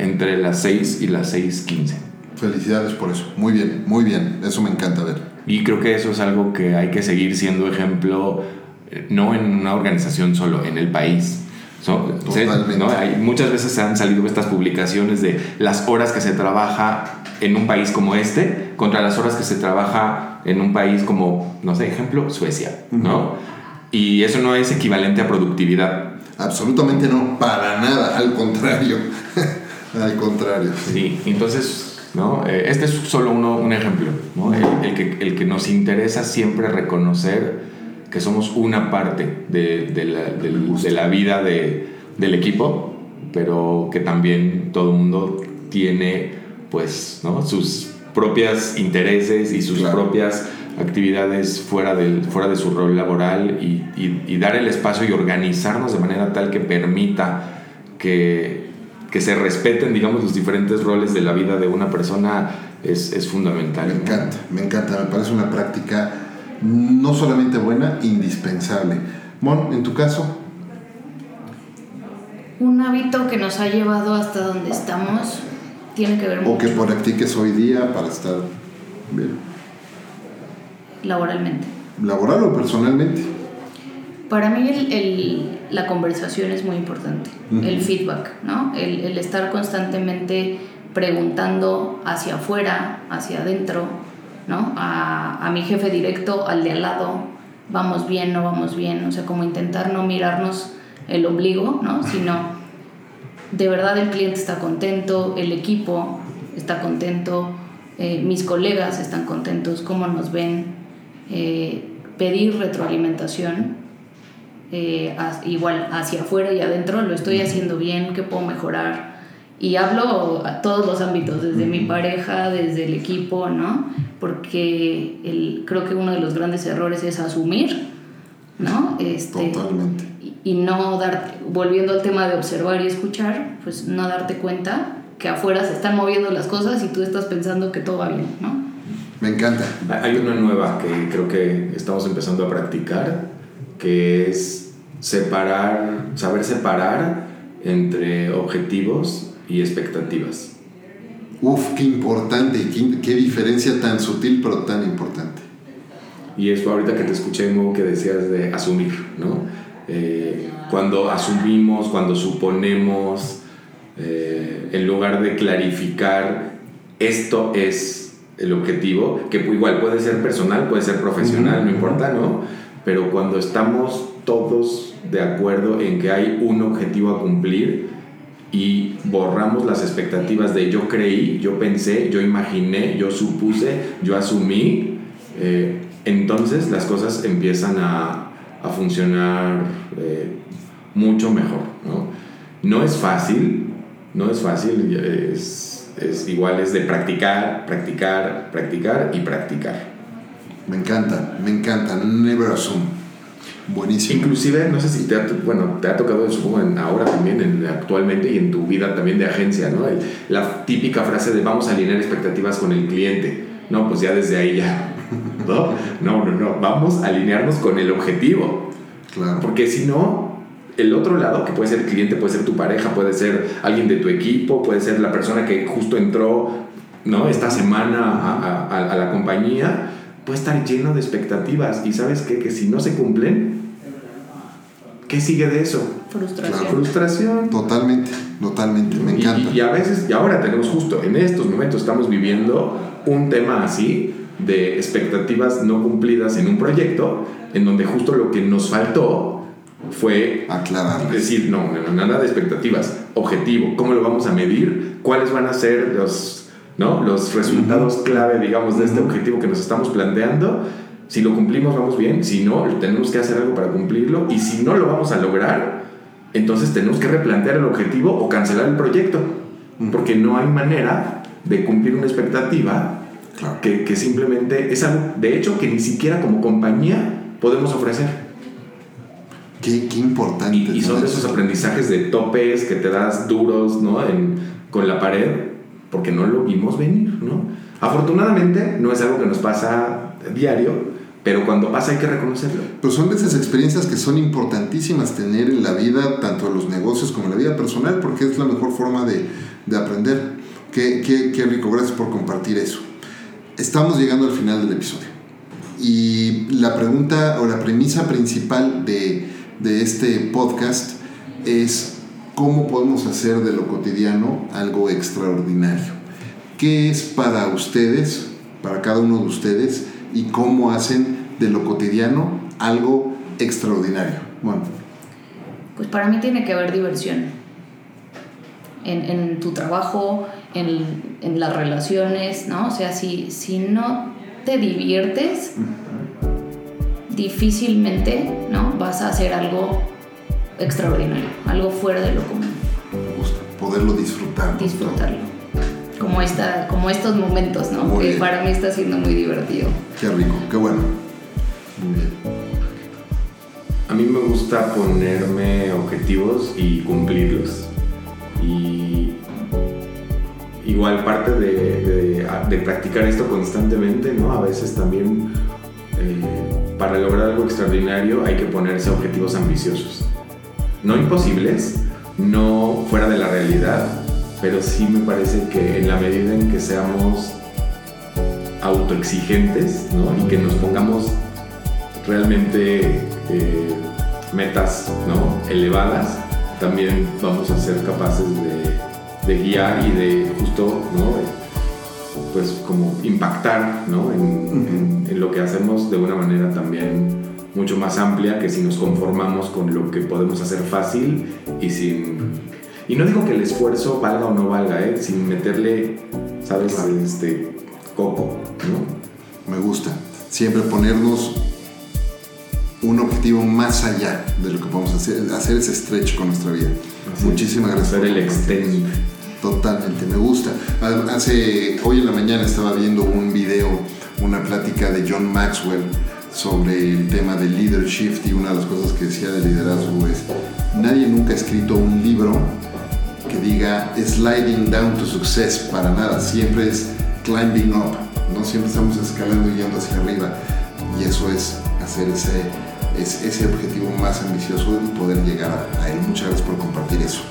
S1: entre las 6 y las 6.15.
S2: Felicidades por eso. Muy bien, muy bien. Eso me encanta ver.
S1: Y creo que eso es algo que hay que seguir siendo ejemplo, eh, no en una organización solo, en el país.
S2: Totalmente.
S1: ¿no? Hay, muchas veces se han salido estas publicaciones de las horas que se trabaja en un país como este contra las horas que se trabaja en un país como, no sé, ejemplo, Suecia, ¿no? Y eso no es equivalente a productividad.
S2: Absolutamente no, para nada, al contrario. Al contrario.
S1: Sí, entonces, ¿no? Eh, este es solo uno, un ejemplo, ¿no? el, que, el que nos interesa siempre reconocer que somos una parte de, de, la, de, la, vida de, del equipo, pero que también todo el mundo tiene, pues, ¿no? sus propias intereses y sus propias actividades fuera, del, fuera de su rol laboral y, y, y dar el espacio y organizarnos de manera tal que permita que que se respeten, digamos, los diferentes roles de la vida de una persona es, es fundamental.
S2: Me encanta, me encanta, me parece una práctica no solamente buena, indispensable. Mon, en tu caso.
S3: Un hábito que nos ha llevado hasta donde estamos tiene que ver
S2: o mucho. O que practiques hoy día para estar bien.
S3: Laboralmente.
S2: ¿Laboral o personalmente?
S3: Para mí el, el, la conversación es muy importante, uh -huh. el feedback, ¿no? El, el, estar constantemente preguntando hacia afuera, hacia adentro, ¿no? A, a, mi jefe directo, al de al lado, vamos bien, no vamos bien, o sea, como intentar no mirarnos el ombligo, ¿no? Sino de verdad el cliente está contento, el equipo está contento, eh, mis colegas están contentos, cómo nos ven, eh, pedir retroalimentación eh, igual hacia afuera y adentro, lo estoy haciendo bien, qué puedo mejorar. Y hablo a todos los ámbitos, desde mi pareja, desde el equipo, ¿no? Porque el, creo que uno de los grandes errores es asumir, ¿no? Este,
S2: Totalmente.
S3: Y, y no dar, volviendo al tema de observar y escuchar, pues no darte cuenta que afuera se están moviendo las cosas y tú estás pensando que todo va bien, ¿no?
S2: Me encanta.
S1: Hay una nueva que creo que estamos empezando a practicar, que es separar, saber separar entre objetivos y expectativas.
S2: Uf, qué importante, qué, qué diferencia tan sutil pero tan importante.
S1: Y eso ahorita que te escuché, Mo, que decías de asumir, ¿no? Eh, cuando asumimos, cuando suponemos, eh, en lugar de clarificar, esto es el objetivo, que igual puede ser personal, puede ser profesional, uh -huh. no importa, ¿no? Pero cuando estamos todos de acuerdo en que hay un objetivo a cumplir y borramos las expectativas de yo creí, yo pensé, yo imaginé, yo supuse, yo asumí, eh, entonces las cosas empiezan a, a funcionar eh, mucho mejor. ¿no? no es fácil, no es fácil, es, es igual, es de practicar, practicar, practicar y practicar.
S2: Me encanta, me encanta. Never assume. Buenísimo.
S1: Inclusive, no sé si te ha, bueno, te ha tocado, supongo, en, ahora también, en, actualmente y en tu vida también de agencia, ¿no? El, la típica frase de vamos a alinear expectativas con el cliente. No, pues ya desde ahí ya. ¿No? No, no, no. Vamos a alinearnos con el objetivo.
S2: Claro.
S1: Porque si no, el otro lado, que puede ser el cliente, puede ser tu pareja, puede ser alguien de tu equipo, puede ser la persona que justo entró, ¿no? Esta semana a, a, a la compañía puede estar lleno de expectativas y sabes qué? que si no se cumplen, ¿qué sigue de eso?
S3: Frustración.
S1: La frustración.
S2: Totalmente, totalmente, me encanta.
S1: Y, y, a veces, y ahora tenemos justo, en estos momentos estamos viviendo un tema así de expectativas no cumplidas en un proyecto, en donde justo lo que nos faltó fue
S2: aclarar.
S1: Decir, no, nada de expectativas, objetivo, ¿cómo lo vamos a medir? ¿Cuáles van a ser los, ¿no? los resultados clave, digamos, de este objetivo que nos estamos planteando? Si lo cumplimos, vamos bien. Si no, tenemos que hacer algo para cumplirlo. Y si no lo vamos a lograr, entonces tenemos que replantear el objetivo o cancelar el proyecto. Porque no hay manera de cumplir una expectativa que, que, simplemente es algo, de hecho, que ni siquiera como compañía podemos ofrecer.
S2: Qué, qué importante.
S1: Y, son de esos aprendizajes de topes que te das duros ¿no? En, con la pared, porque no lo vimos venir. ¿no? Afortunadamente, no es algo que nos pasa diario, pero cuando pasa hay que reconocerlo.
S2: Pero son de esas experiencias que son importantísimas tener en la vida, tanto en los negocios como en la vida personal, porque es la mejor forma de, de aprender. Qué, qué, qué rico, gracias por compartir eso. Estamos llegando al final del episodio. Y la pregunta o la premisa principal de, de este podcast es cómo podemos hacer de lo cotidiano algo extraordinario. ¿Qué es para ustedes, para cada uno de ustedes, y cómo hacen de lo cotidiano algo extraordinario? Bueno.
S3: Pues para mí tiene que haber diversión en, en tu trabajo, en, en, las relaciones, ¿no? O sea, si, si no te diviertes, difícilmente, ¿no? Vas a hacer algo extraordinario, algo fuera de lo común.
S2: Me gusta poderlo disfrutar.
S3: Disfrutarlo como, esta, como estos momentos, ¿no? que para mí está siendo muy divertido.
S2: Qué rico, qué bueno. Muy bien.
S1: A mí me gusta ponerme objetivos y cumplirlos. Y igual parte de, de, practicar esto constantemente, ¿no? A veces también eh, para lograr algo extraordinario hay que ponerse objetivos ambiciosos. No imposibles, no fuera de la realidad, pero sí me parece que en la medida en que seamos autoexigentes ¿no? y que nos pongamos realmente eh, metas ¿no? elevadas, también vamos a ser capaces de, de guiar y de justo, ¿no? pues como impactar ¿no? en, en, lo que hacemos de una manera también mucho más amplia que si nos conformamos con lo que podemos hacer fácil y sin y no digo que el esfuerzo valga o no valga, ¿eh? sin meterle, ¿sabes? Este coco, ¿no?
S2: Me gusta. Siempre ponernos un objetivo más allá de lo que podemos hacer, hacer ese stretch con nuestra vida. Muchísimas gracias.
S1: Hacer el extend.
S2: Totalmente, me gusta. Hace, hoy en la mañana estaba viendo un video, una plática de John Maxwell sobre el tema del leadership y una de las cosas que decía de liderazgo es, nadie nunca ha escrito un libro que diga sliding down to success para nada, siempre es climbing up, no siempre estamos escalando y yendo hacia arriba y eso es hacer ese, ese objetivo más ambicioso y poder llegar a, él. Muchas gracias por compartir eso.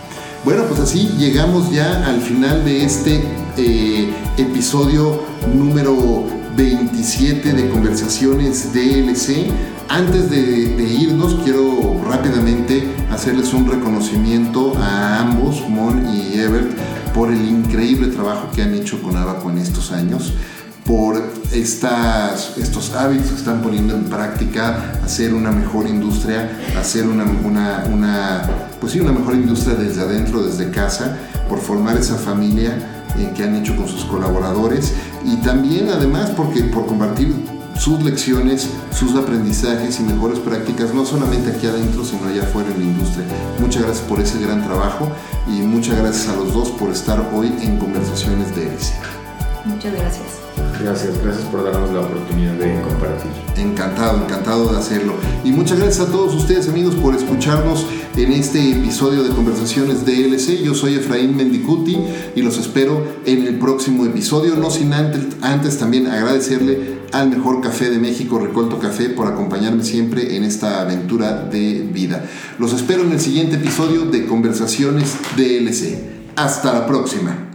S2: Bueno, pues así llegamos ya al final de este eh, episodio número 27 de Conversaciones DLC. Antes de, irnos, quiero rápidamente hacerles un reconocimiento a ambos, Mon y Ebert, por el increíble trabajo que han hecho con Abaco en estos años por estas, estos hábitos que están poniendo en práctica, hacer una mejor industria, hacer una, una, pues sí, una mejor industria desde adentro, desde casa, por formar esa familia eh, que han hecho con sus colaboradores y también además porque por compartir sus lecciones, sus aprendizajes y mejores prácticas, no solamente aquí adentro, sino allá afuera en la industria. Muchas gracias por ese gran trabajo y muchas gracias a los dos por estar hoy en Conversaciones de Hélice.
S3: Muchas gracias.
S1: Gracias, gracias por darnos la oportunidad de compartir.
S2: Encantado, encantado de hacerlo. Y muchas gracias a todos ustedes amigos por escucharnos en este episodio de Conversaciones DLC. Yo soy Efraín Mendicuti y los espero en el próximo episodio. No sin antes, antes también agradecerle al mejor café de México, Recolto Café, por acompañarme siempre en esta aventura de vida. Los espero en el siguiente episodio de Conversaciones DLC. Hasta la próxima.